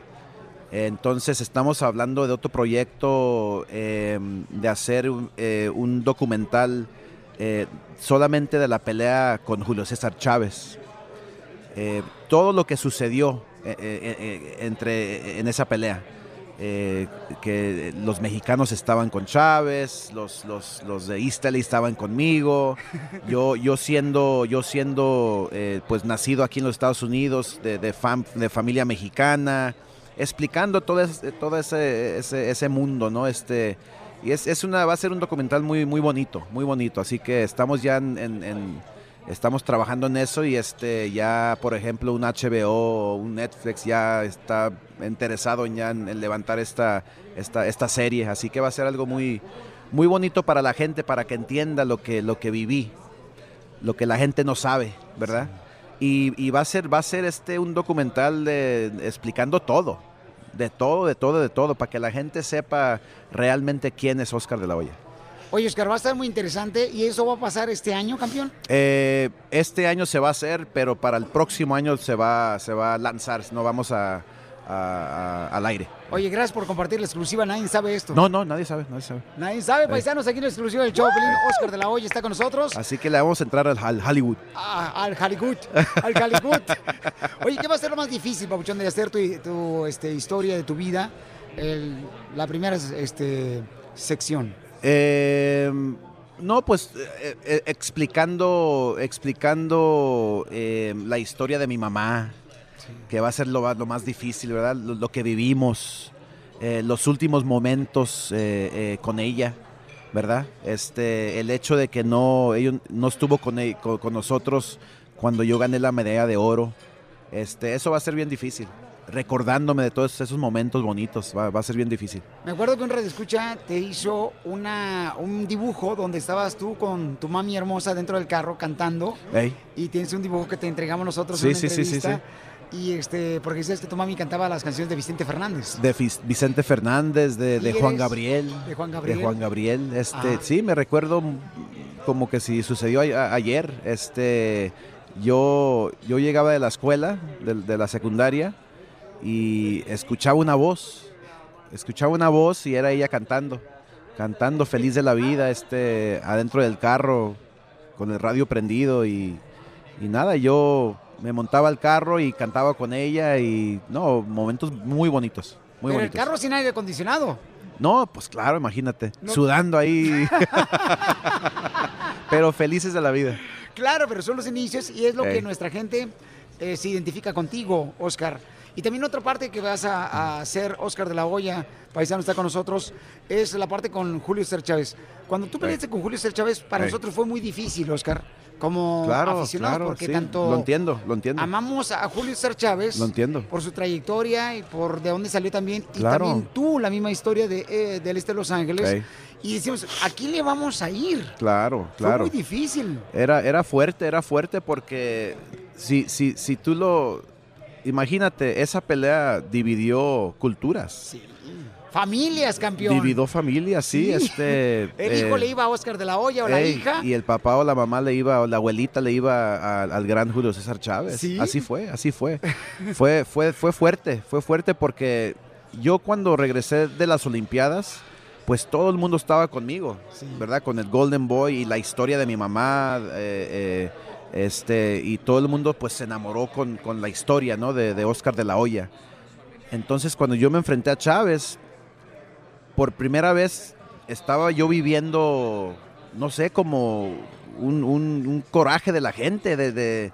Entonces estamos hablando de otro proyecto eh, de hacer un, eh, documental eh, solamente de la pelea con Julio César Chávez. Eh, todo lo que sucedió entre en esa pelea. Que los mexicanos estaban con Chávez, los, los, los de LA estaban conmigo, yo, yo siendo, yo siendo pues nacido aquí en los Estados Unidos, de, de, fam- de familia mexicana, explicando todo, ese, todo ese, ese, ese mundo, ¿no? Este, y es, es una, va a ser un documental muy, muy bonito, muy bonito, así que estamos ya en, en- en- estamos trabajando en eso y este ya por ejemplo un HBO o un Netflix ya está interesado en ya en, en levantar esta, esta esta serie. Así que va a ser algo muy muy bonito para la gente para que entienda lo que lo que viví lo que la gente no sabe verdad y, y va a ser va a ser este un documental de, explicando todo de todo de todo de todo para que la gente sepa realmente quién es Oscar de la Hoya Oye, Oscar, va a estar muy interesante y eso va a pasar este año, campeón. Eh, este año se va a hacer, pero para el próximo año se va, se va a lanzar, no vamos a, a- a- al aire. Oye, gracias por compartir la exclusiva. Nadie sabe esto. No, no, nadie sabe, nadie sabe. Nadie sabe, paisanos, aquí en la exclusiva del show. Oscar de la Hoya está con nosotros. Así que le vamos a entrar al, al Hollywood. Ah, al Hollywood. Al Hollywood. Oye, ¿qué va a ser lo más difícil, Pabuchón, de hacer tu, tu, este, historia de tu vida? El- la primera este, sección. Eh, no, pues eh, eh, explicando, explicando eh, la historia de mi mamá, que va a ser lo, lo más difícil, ¿verdad? Lo, lo que vivimos, eh, los últimos momentos eh, eh, con ella, ¿verdad? Este, el hecho de que no, ella no estuvo con, e- con, con nosotros cuando yo gané la medalla de oro, este, eso va a ser bien difícil. Recordándome de todos esos momentos bonitos, va- va a ser bien difícil. Me acuerdo que un radio escucha te hizo una, un dibujo donde estabas tú con tu mami hermosa dentro del carro cantando. Ey. Y tienes un dibujo que te entregamos nosotros Sí, en una sí, sí, sí. Y este, porque dices que tu mami cantaba las canciones de Vicente Fernández. de Fis- Vicente Fernández, de, de ¿Y Juan? Gabriel. De Juan Gabriel. De Juan Gabriel. Este, Ajá. sí, me recuerdo como que si sucedió a- ayer. Este, yo, yo llegaba de la escuela, de, de la secundaria, y escuchaba una voz. Escuchaba una voz y era ella cantando. Cantando feliz de la vida, este, adentro del carro, con el radio prendido y, y nada, yo me montaba al carro y cantaba con ella y no, momentos muy bonitos, muy Pero el carro sin aire acondicionado. No, pues claro, imagínate, No. sudando ahí. Pero felices de la vida. Claro, pero son los inicios y es lo que nuestra gente eh, se identifica contigo, Oscar. Y también otra parte que vas a, a hacer, Oscar de la Hoya, paisano está con nosotros, es la parte con Julio César Chávez. Cuando tú peleaste con Julio César Chávez, para Ey. nosotros fue muy difícil, Oscar, como Claro, aficionados, claro, porque sí, tanto lo entiendo, lo entiendo. amamos a Julio César Chávez Lo entiendo. por su trayectoria y por de dónde salió también. Y también tú, la misma historia de, eh, del este de Los Ángeles. Y decimos, ¿a quién le vamos a ir? Claro, Fue claro. muy difícil. Era, era fuerte, era fuerte porque si, si, si tú lo... Imagínate, esa pelea dividió culturas. Familias, campeón. Dividió familias, sí. Sí. Este, El hijo eh, le iba a Oscar de la Hoya o la ey, hija. Y el papá o la mamá le iba, o la abuelita le iba a- al gran Julio César Chávez. ¿Sí? Así fue, así fue. fue, fue. Fue fuerte, fue fuerte porque yo cuando regresé de las Olimpiadas, pues todo el mundo estaba conmigo, ¿verdad? Con el Golden Boy y la historia de mi mamá, eh, eh, este, y todo el mundo pues se enamoró con, con la historia, ¿no? De, de Oscar de la Hoya. Entonces cuando yo me enfrenté a Chávez, por primera vez estaba yo viviendo, no sé, como un, un- un coraje de la gente de, de-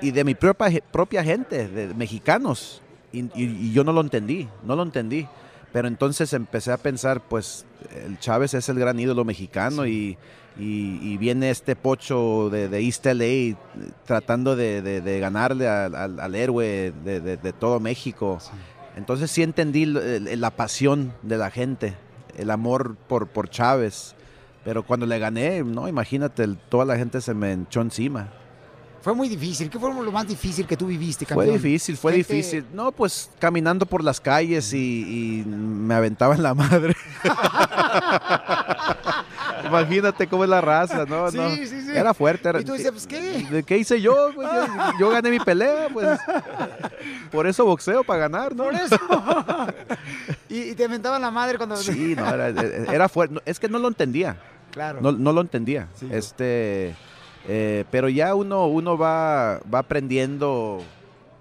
y de mi propia, propia gente, de mexicanos. Y, y- y yo no lo entendí, no lo entendí. Pero entonces empecé a pensar, pues el Chávez es el gran ídolo mexicano y, y- y viene este pocho de, de East LA eh, tratando de, ganarle al, al- al héroe de todo México. Entonces sí entendí la pasión de la gente, el amor por, por Chávez. Pero cuando le gané, no, imagínate, toda la gente se me echó encima. Fue muy difícil. ¿Qué fue lo más difícil que tú viviste, Fue campeón? difícil, fue Gente- difícil. No, pues caminando por las calles y, y me aventaban la madre. Imagínate cómo es la raza, ¿no? Sí, no. sí, sí. Era fuerte. Era, Y tú decías, pues, ¿qué? ¿De qué hice yo? Pues, yo? yo gané mi pelea, pues. Por eso boxeo, para ganar, ¿no? Por eso. y, y te aventaban la madre cuando... Sí, no, era, era fuerte. Es que no lo entendía. Claro. No, no lo entendía. Este, eh, pero ya uno, uno va, va aprendiendo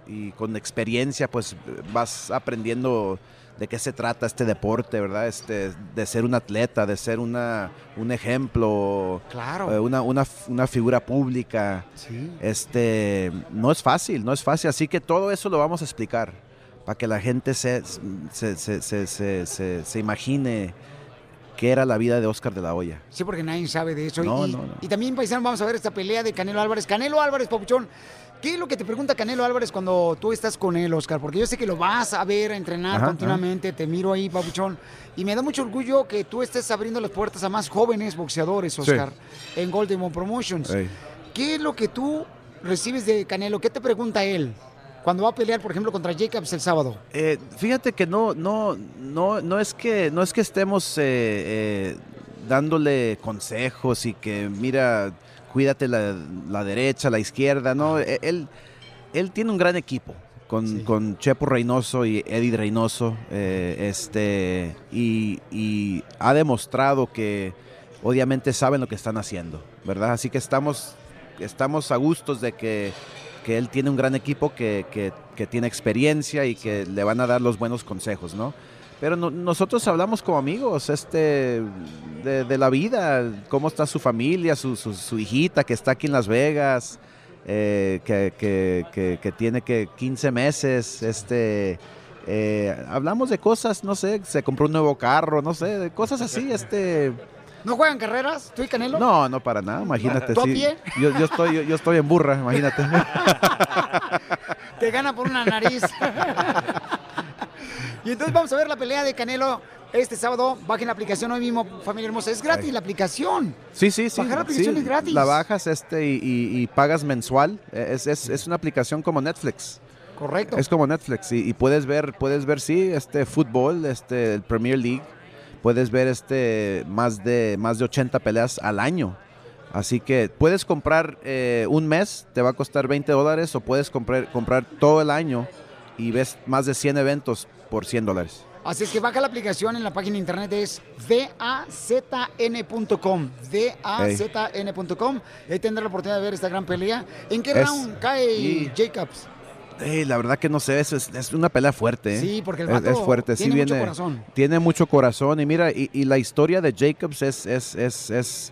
y con experiencia, pues vas aprendiendo de qué se trata este deporte, ¿verdad? Este, de ser un atleta, de ser una, un ejemplo, Claro. eh, una, una, una figura pública. Sí. Este, no es fácil, no es fácil. Así que todo eso lo vamos a explicar para que la gente se, se, se, se, se- se- se imagine qué era la vida de Oscar de la Hoya. Sí, porque nadie sabe de eso. No, y, no, no. y también, paisano, vamos a ver esta pelea de Canelo Álvarez. Canelo Álvarez, Papuchón, ¿qué es lo que te pregunta Canelo Álvarez cuando tú estás con él, Oscar? Porque yo sé que lo vas a ver, a entrenar Ajá, continuamente, te miro ahí, Papuchón. Y me da mucho orgullo que tú estés abriendo las puertas a más jóvenes boxeadores, Sí. Oscar, en Golden Promotions. Ey. ¿Qué es lo que tú recibes de Canelo? ¿Qué te pregunta él cuando va a pelear, por ejemplo, contra Jacobs el sábado? Eh, fíjate que no, no, no, no es que no es que estemos eh, eh, dándole consejos y que mira, cuídate la, la derecha, la izquierda, no, E- él, él tiene un gran equipo. Con, con Chepo Reynoso y Eddie Reynoso, eh, este, y, y ha demostrado que obviamente saben lo que están haciendo, ¿verdad? Así que estamos, estamos a gustos de que, que él tiene un gran equipo que, que- que tiene experiencia y que le van a dar los buenos consejos, ¿no? Pero no- nosotros hablamos como amigos este, de, de la vida, cómo está su familia, su, su- su hijita que está aquí en Las Vegas, eh, que, que- que- que tiene que 15 meses, este, eh, hablamos de cosas, no sé, se compró un nuevo carro, no sé, de cosas así, este... ¿No juegan carreras, tú y Canelo? No, no para nada, imagínate. ¿Tú a sí. pie? Yo, yo estoy, yo, yo estoy en burra, imagínate. Te gana por una nariz. y entonces vamos a ver la pelea de Canelo este sábado. Bajen la aplicación hoy mismo, familia hermosa. Es gratis la aplicación. Sí, sí, sí. Bajar la aplicación sí, es gratis. La bajas este y, y- y pagas mensual. Es, es- es una aplicación como Netflix. Correcto. Es como Netflix y, y puedes ver, puedes ver sí, este fútbol, este el Premier League. Puedes ver este más de más de 80 peleas al año. Así que puedes comprar eh, un mes, te va a costar 20 dólares, o puedes comprar, comprar todo el año y ves más de 100 eventos por 100 dólares. Así es que baja la aplicación en la página de internet es dazn.com. dazn.com. Ahí tendrá la oportunidad de ver esta gran pelea. ¿En qué Es- round cae y- Jacobs? La verdad que no sé, es, es- una pelea fuerte. ¿eh? Sí, porque el es, vato es fuerte, sí tiene mucho viene- corazón. Tiene mucho corazón y mira, y, y la historia de Jacobs es, es, es,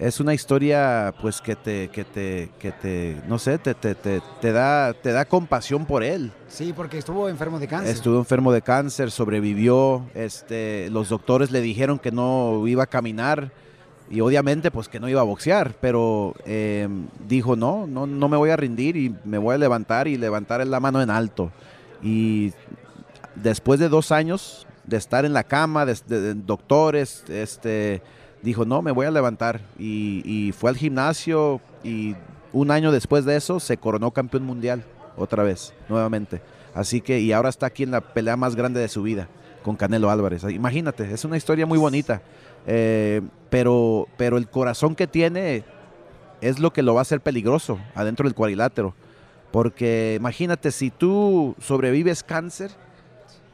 es, una historia pues que te, que te, que te, no sé, te, te, te, te da, te da compasión por él. Sí, porque estuvo enfermo de cáncer. Estuvo enfermo de cáncer, sobrevivió, este, los doctores le dijeron que no iba a caminar y obviamente pues que no iba a boxear, pero eh, dijo no, no, no me voy a rendir y me voy a levantar y levantar la mano en alto. Y después de dos años de estar en la cama, de, de- de doctores, este, dijo no, me voy a levantar y, fue al gimnasio y un año después de eso se coronó campeón mundial otra vez, nuevamente. Así que, y ahora está aquí en la pelea más grande de su vida, con Canelo Álvarez. Imagínate, es una historia muy bonita. Eh, pero, pero el corazón que tiene es lo que lo va a hacer peligroso adentro del cuadrilátero. Porque imagínate, si tú sobrevives cáncer,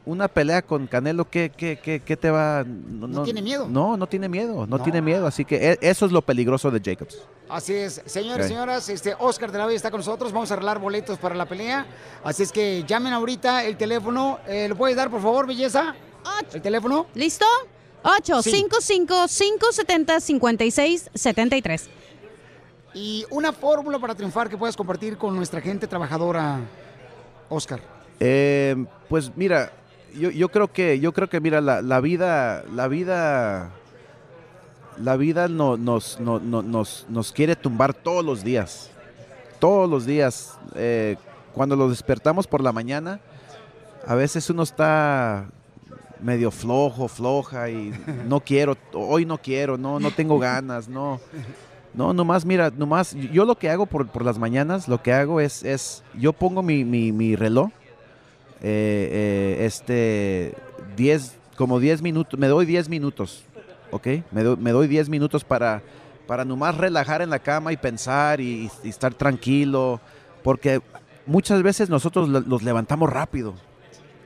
una pelea con Canelo, ¿qué, qué, qué, qué te va? No, tiene miedo. No, no tiene miedo, no, No. tiene miedo. Así que e- eso es lo peligroso de Jacobs. Así es, señores, Ok. señoras, este Oscar de la Hoya está con nosotros, vamos a arreglar boletos para la pelea, así es que llamen ahorita el teléfono, eh, ¿lo puedes dar por favor, belleza? ¿El teléfono? ¿Listo? 855-570-5673. Y una fórmula para triunfar que puedas compartir con nuestra gente trabajadora, Oscar. Eh, pues mira, yo, yo creo que, yo creo que mira, la, la vida, la vida, la vida no- nos, no- no- nos, nos quiere tumbar todos los días. Todos los días. Eh, cuando los despertamos por la mañana, a veces uno está medio flojo, floja y no quiero, hoy no quiero, no, no tengo ganas, no. No, nomás, mira, nomás, yo lo que hago por, por las mañanas, lo que hago es, es yo pongo mi, mi, mi reloj, eh, eh, este, 10, como 10 minutos, me doy 10 minutos, ¿ok? Me, doy- me doy 10 minutos para, para nomás relajar en la cama y pensar y, estar tranquilo, porque muchas veces nosotros lo- los levantamos rápido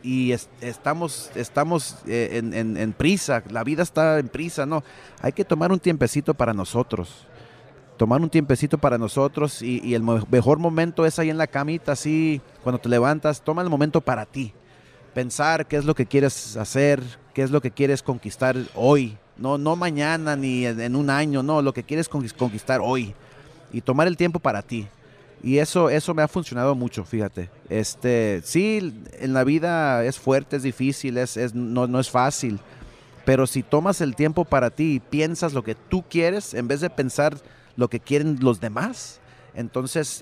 y es- estamos, estamos eh, en, en- en prisa, la vida está en prisa, ¿no? Hay que tomar un tiempecito para nosotros tomar un tiempecito para nosotros y, el mejor momento es ahí en la camita, así, cuando te levantas, toma el momento para ti. Pensar qué es lo que quieres hacer, qué es lo que quieres conquistar hoy, no, no mañana ni en, un año, no, lo que quieres conquis- conquistar hoy y tomar el tiempo para ti. Y eso, eso me ha funcionado mucho, fíjate. Este, sí, en la vida es fuerte, es difícil, es- no, no es fácil. Pero si tomas el tiempo para ti y piensas lo que tú quieres, en vez de pensar lo que quieren los demás, entonces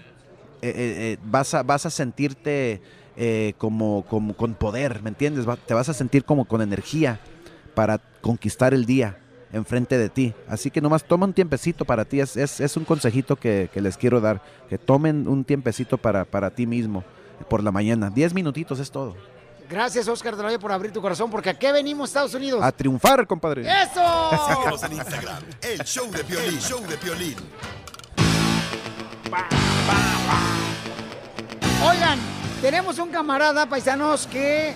eh, eh, eh, vas, a, vas a sentirte eh, como, como con poder, ¿me entiendes? Te vas a sentir como con energía para conquistar el día enfrente de ti. Así que nomás toma un tiempecito para ti. Es, es- es un consejito que, que les quiero dar. Que tomen un tiempecito para, para ti mismo por la mañana. Diez minutitos es todo. Gracias, Oscar de la Hoya, por abrir tu corazón, porque ¿a qué venimos, Estados Unidos? A triunfar, compadre. ¡Eso! Síguenos en Instagram, el show de Piolín. El show de Piolín. Oigan, tenemos un camarada, paisanos, que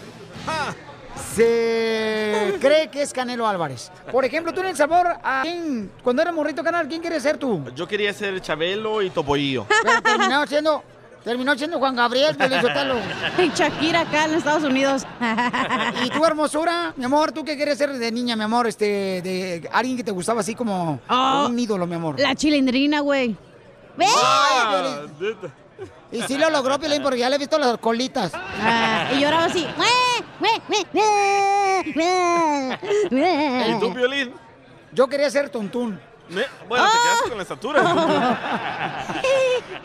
se cree que es Canelo Álvarez. Por ejemplo, tú en El Sabor, ¿a quién, cuando eras morrito canal, ¿quién quieres ser tú? Yo quería ser Chabelo y Topollillo. Pero terminó siendo, terminó siendo Juan Gabriel. Y Shakira acá en Estados Unidos. ¿Y tu hermosura, mi amor? ¿Tú qué quieres ser de niña, mi amor? Este, de alguien que te gustaba así como Oh, un ídolo, mi amor. La chilindrina, güey. ¡Ve! Ah, Y sí lo logró, Piolín, porque ya le he visto las colitas. Ah, y lloraba así. ¿Y tú, Piolín? Yo quería ser tontún. Bueno, te quedaste con la estatura.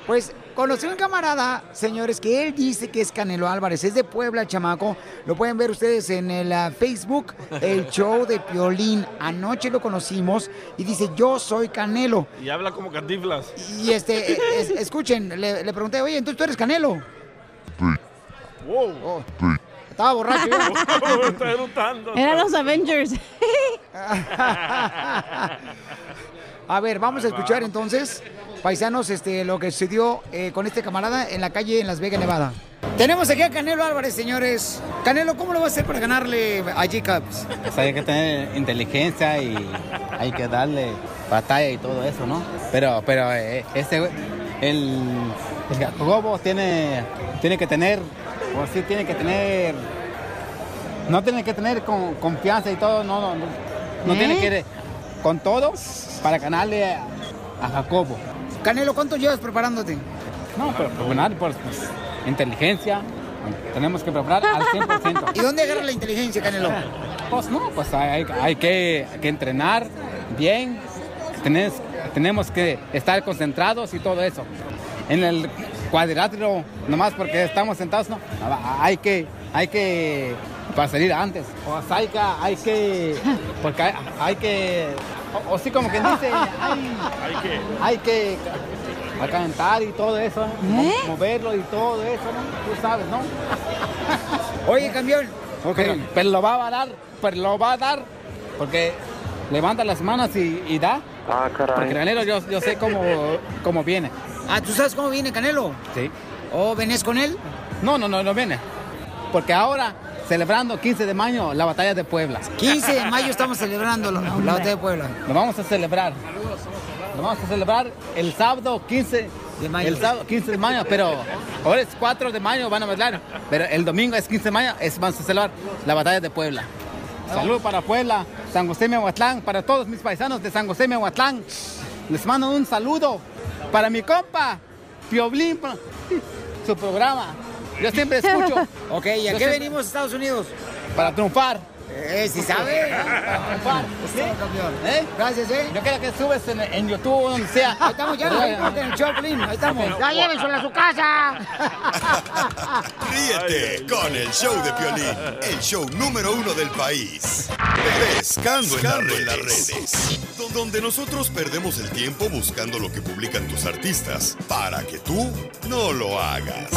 Pues conocí a un camarada, señores, que él dice que es Canelo Álvarez. Es de Puebla, el chamaco. Lo pueden ver ustedes en el ah, Facebook, el show de Piolín. Anoche lo conocimos y dice, yo soy Canelo. Y habla como cantiflas. Y este, eh, es- escuchen, le, le pregunté, oye, entonces tú eres Canelo. Wow. Estaba borracho. yo. Está eructando. Eran los Avengers. A ver, vamos a escuchar entonces, paisanos, este, lo que sucedió eh, con este camarada en la calle en Las Vegas, Nevada. Tenemos aquí a Canelo Álvarez, señores. Canelo, ¿cómo lo va a hacer para ganarle a Jacobs? Pues hay que tener inteligencia y hay que darle batalla y todo eso, ¿no? Pero, pero eh, este, el, el Jacobo tiene, tiene que tener, o sí tiene que tener, no tiene que tener con, confianza y todo, no, no, no, no ¿Eh? tiene que, con todo para ganarle a, a Jacobo. Canelo, ¿cuánto llevas preparándote? No, pero para ganar, pues, pues, inteligencia, tenemos que preparar al 100%. ¿Y dónde agarra la inteligencia, Canelo? Pues no, pues hay, hay que, que entrenar bien, tenés- tenemos que estar concentrados y todo eso. En el cuadrilátero, nomás porque estamos sentados, no, hay que, hay que, para salir antes, o sea, hay que, hay que, porque hay, hay que, o, o sí como que dice, hay, Hay que. hay que a calentar y todo eso, mo- moverlo y todo eso, ¿no? Tú sabes, ¿no? Oye, campeón. Pero, pero lo va a dar, pero lo va a dar, porque levanta las manos y, y da. Ah, Porque Canelo yo, yo sé cómo, cómo viene. Ah, ¿tú sabes cómo viene Canelo? Sí. ¿O venés con él? No, no, no, no viene. Porque ahora, celebrando 15 de mayo, la batalla de Puebla. 15 de mayo estamos celebrando la, la batalla de Puebla. Lo vamos a celebrar. Lo vamos a celebrar el sábado 15 de mayo. El sábado 15 de mayo, pero ahora es 4 de mayo, van a bailar. Pero el domingo es 15 de mayo, es, vamos a celebrar la batalla de Puebla. Saludos para Puebla, San José Mehuatlán, para todos mis paisanos de San José Mehuatlán. Les mando un saludo para mi compa, Pioblín, su programa. Yo siempre escucho. Ok, ¿y a Yo qué siempre- venimos a Estados Unidos? Para triunfar. Eh, si sabe. Para triunfar. Sí, campeón. ¿Eh? Gracias, ¿eh? Yo quiero que subes en, en YouTube o donde sea. Ahí estamos ya, en el show, Pelín, Ahí estamos. Ya llévenselo a su casa. Ríete con el show de Piolín, el show número uno del país. Pescando en las redes. Donde nosotros perdemos el tiempo buscando lo que publican tus artistas para que tú no lo hagas.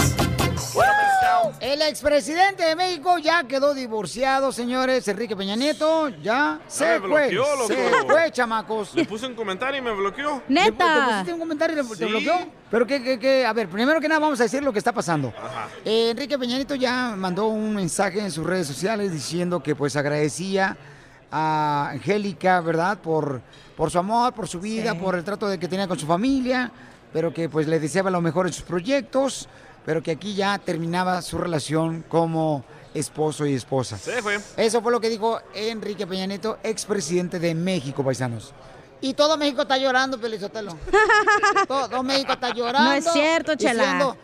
El expresidente de México ya quedó divorciado, señores. Enrique Peña Nieto ya se me fue. bloqueó, loco. Se fue, chamacos. Le puse un comentario y me bloqueó. ¿Le- ¿Te pusiste un comentario y te Sí. bloqueó? Pero que, que, que- a ver, primero que nada vamos a decir lo que está pasando. Eh, Enrique Peña Nieto ya mandó un mensaje en sus redes sociales diciendo que pues agradecía a Angélica, ¿verdad? Por, por su amor, por su vida, Sí. por el trato de que tenía con su familia, pero que pues le deseaba lo mejor en sus proyectos, pero que aquí ya terminaba su relación como esposo y esposa. Se fue. Eso fue lo que dijo Enrique Peña Nieto, expresidente de México, paisanos. Y todo México está llorando, Pelizotelo. todo México está llorando. No es cierto, Chela. diciendo,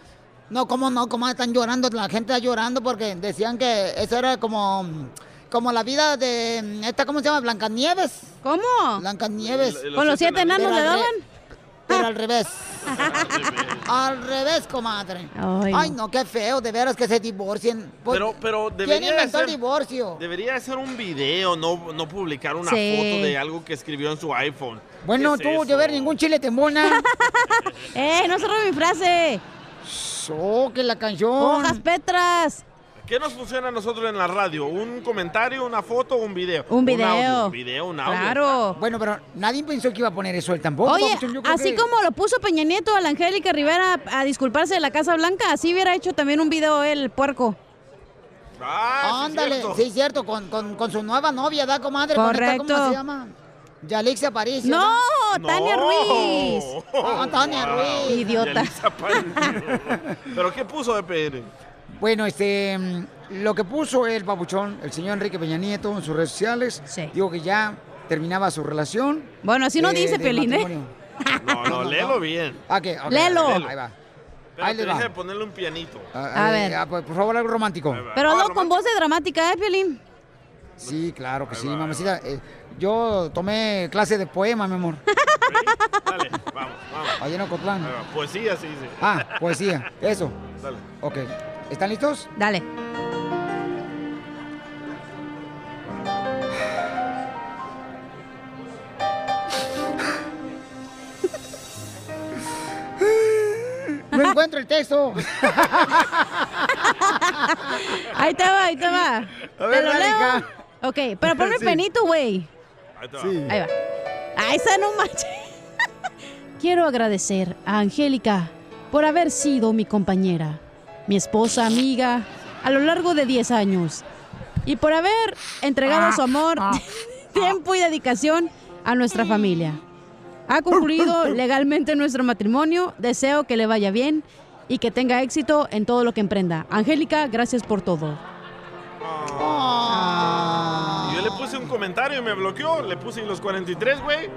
no, ¿cómo no? ¿Cómo están llorando? La gente está llorando porque decían que eso era como, como la vida de esta, ¿cómo se llama? Blancanieves. ¿Cómo? Blancanieves. ¿Con los siete enanos le daban? Pero al revés. al revés, comadre. Ay, Ay, no. qué feo, de veras que se divorcien. Pues, Pero, pero ¿Quién debería de inventó el divorcio? debería de ser un video, no, no publicar una Sí. foto de algo que escribió en su iPhone. Bueno, ¿Qué tú, es de ver ningún chile te embona. ¡Eh, no se robe mi frase! ¡Oh, que la canción! ¡Hojas Petras! ¿Qué nos funciona a nosotros en la radio? ¿Un comentario, una foto o un video? Un video. audio, un video, un audio. Claro. Bueno, pero nadie pensó que iba a poner eso él tampoco. Oye, así que- como lo puso Peña Nieto a la Angélica Rivera a disculparse de la Casa Blanca, así hubiera hecho también un video él, el puerco. Ándale, sí, cierto, con, con, con su nueva novia, ¿da, comadre? Con esta, Correcto. ¿Cómo se llama? Yalixia Aparicio. No, ¿no? Tania Ruiz. Ah, Tania Ruiz. Idiota. ¿Pero qué puso de PR? Bueno, este, mm, lo que puso el papuchón, el señor Enrique Peña Nieto en sus redes sociales, digo que ya terminaba su relación. Bueno, así no dice, de Piolín, ¿eh? No, no, léelo bien. Ok, ok, Léelo. Ahí va. Pero Ahí deja de ponerle un pianito. A ver. ah, pues, por favor, algo romántico. Pero no con voz de dramática, ¿eh, Piolín? Sí, claro que sí, mamacita. Eh, yo tomé clase de poema, mi amor. Dale, vamos, vamos. Allá en Ocotlán. Poesía, sí, sí. Ah, poesía. Eso. Dale. Ok. ¿Están listos? Dale. No encuentro el texto. Ahí te va, ahí te va. A ¿Te ver, lo dale, leo? hija. Ok, pero ponme Sí. penito, güey. Ahí te va. Ahí va. Ahí está, no manches. Quiero agradecer a Angélica por haber sido mi compañera, mi esposa, amiga, a lo largo de 10 años. Y por haber entregado su amor, tiempo y dedicación a nuestra familia. Ha concluido legalmente nuestro matrimonio. Deseo que le vaya bien y que tenga éxito en todo lo que emprenda. Angélica, gracias por todo. Un comentario y me bloqueó. Le puse los 43, güey.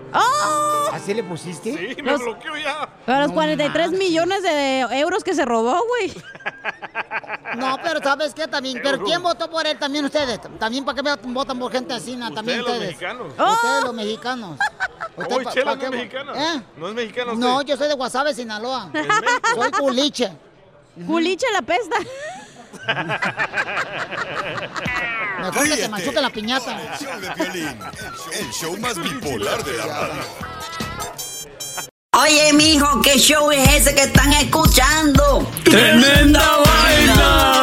¿Así le pusiste? Sí, me Los- bloqueó ya. Pero los No 43 millones de euros que se robó, güey. No, pero ¿sabes qué? También. ¿Pero quién votó por él? También ustedes. También para qué votan por gente así, na? también Ustedes, los ustedes. mexicanos. Ustedes los mexicanos. Usted Oye, Chela pa' no es mexicana. ¿Eh? No es mexicana usted. No, yo soy de Guasave, Sinaloa. Soy culiche. Culiche la pesta. Mejor que te machuque la piñata. El show de Piolín, el show más bipolar de la radio. Oye, mijo, ¿qué show es ese que están escuchando? ¡Tremenda vaina!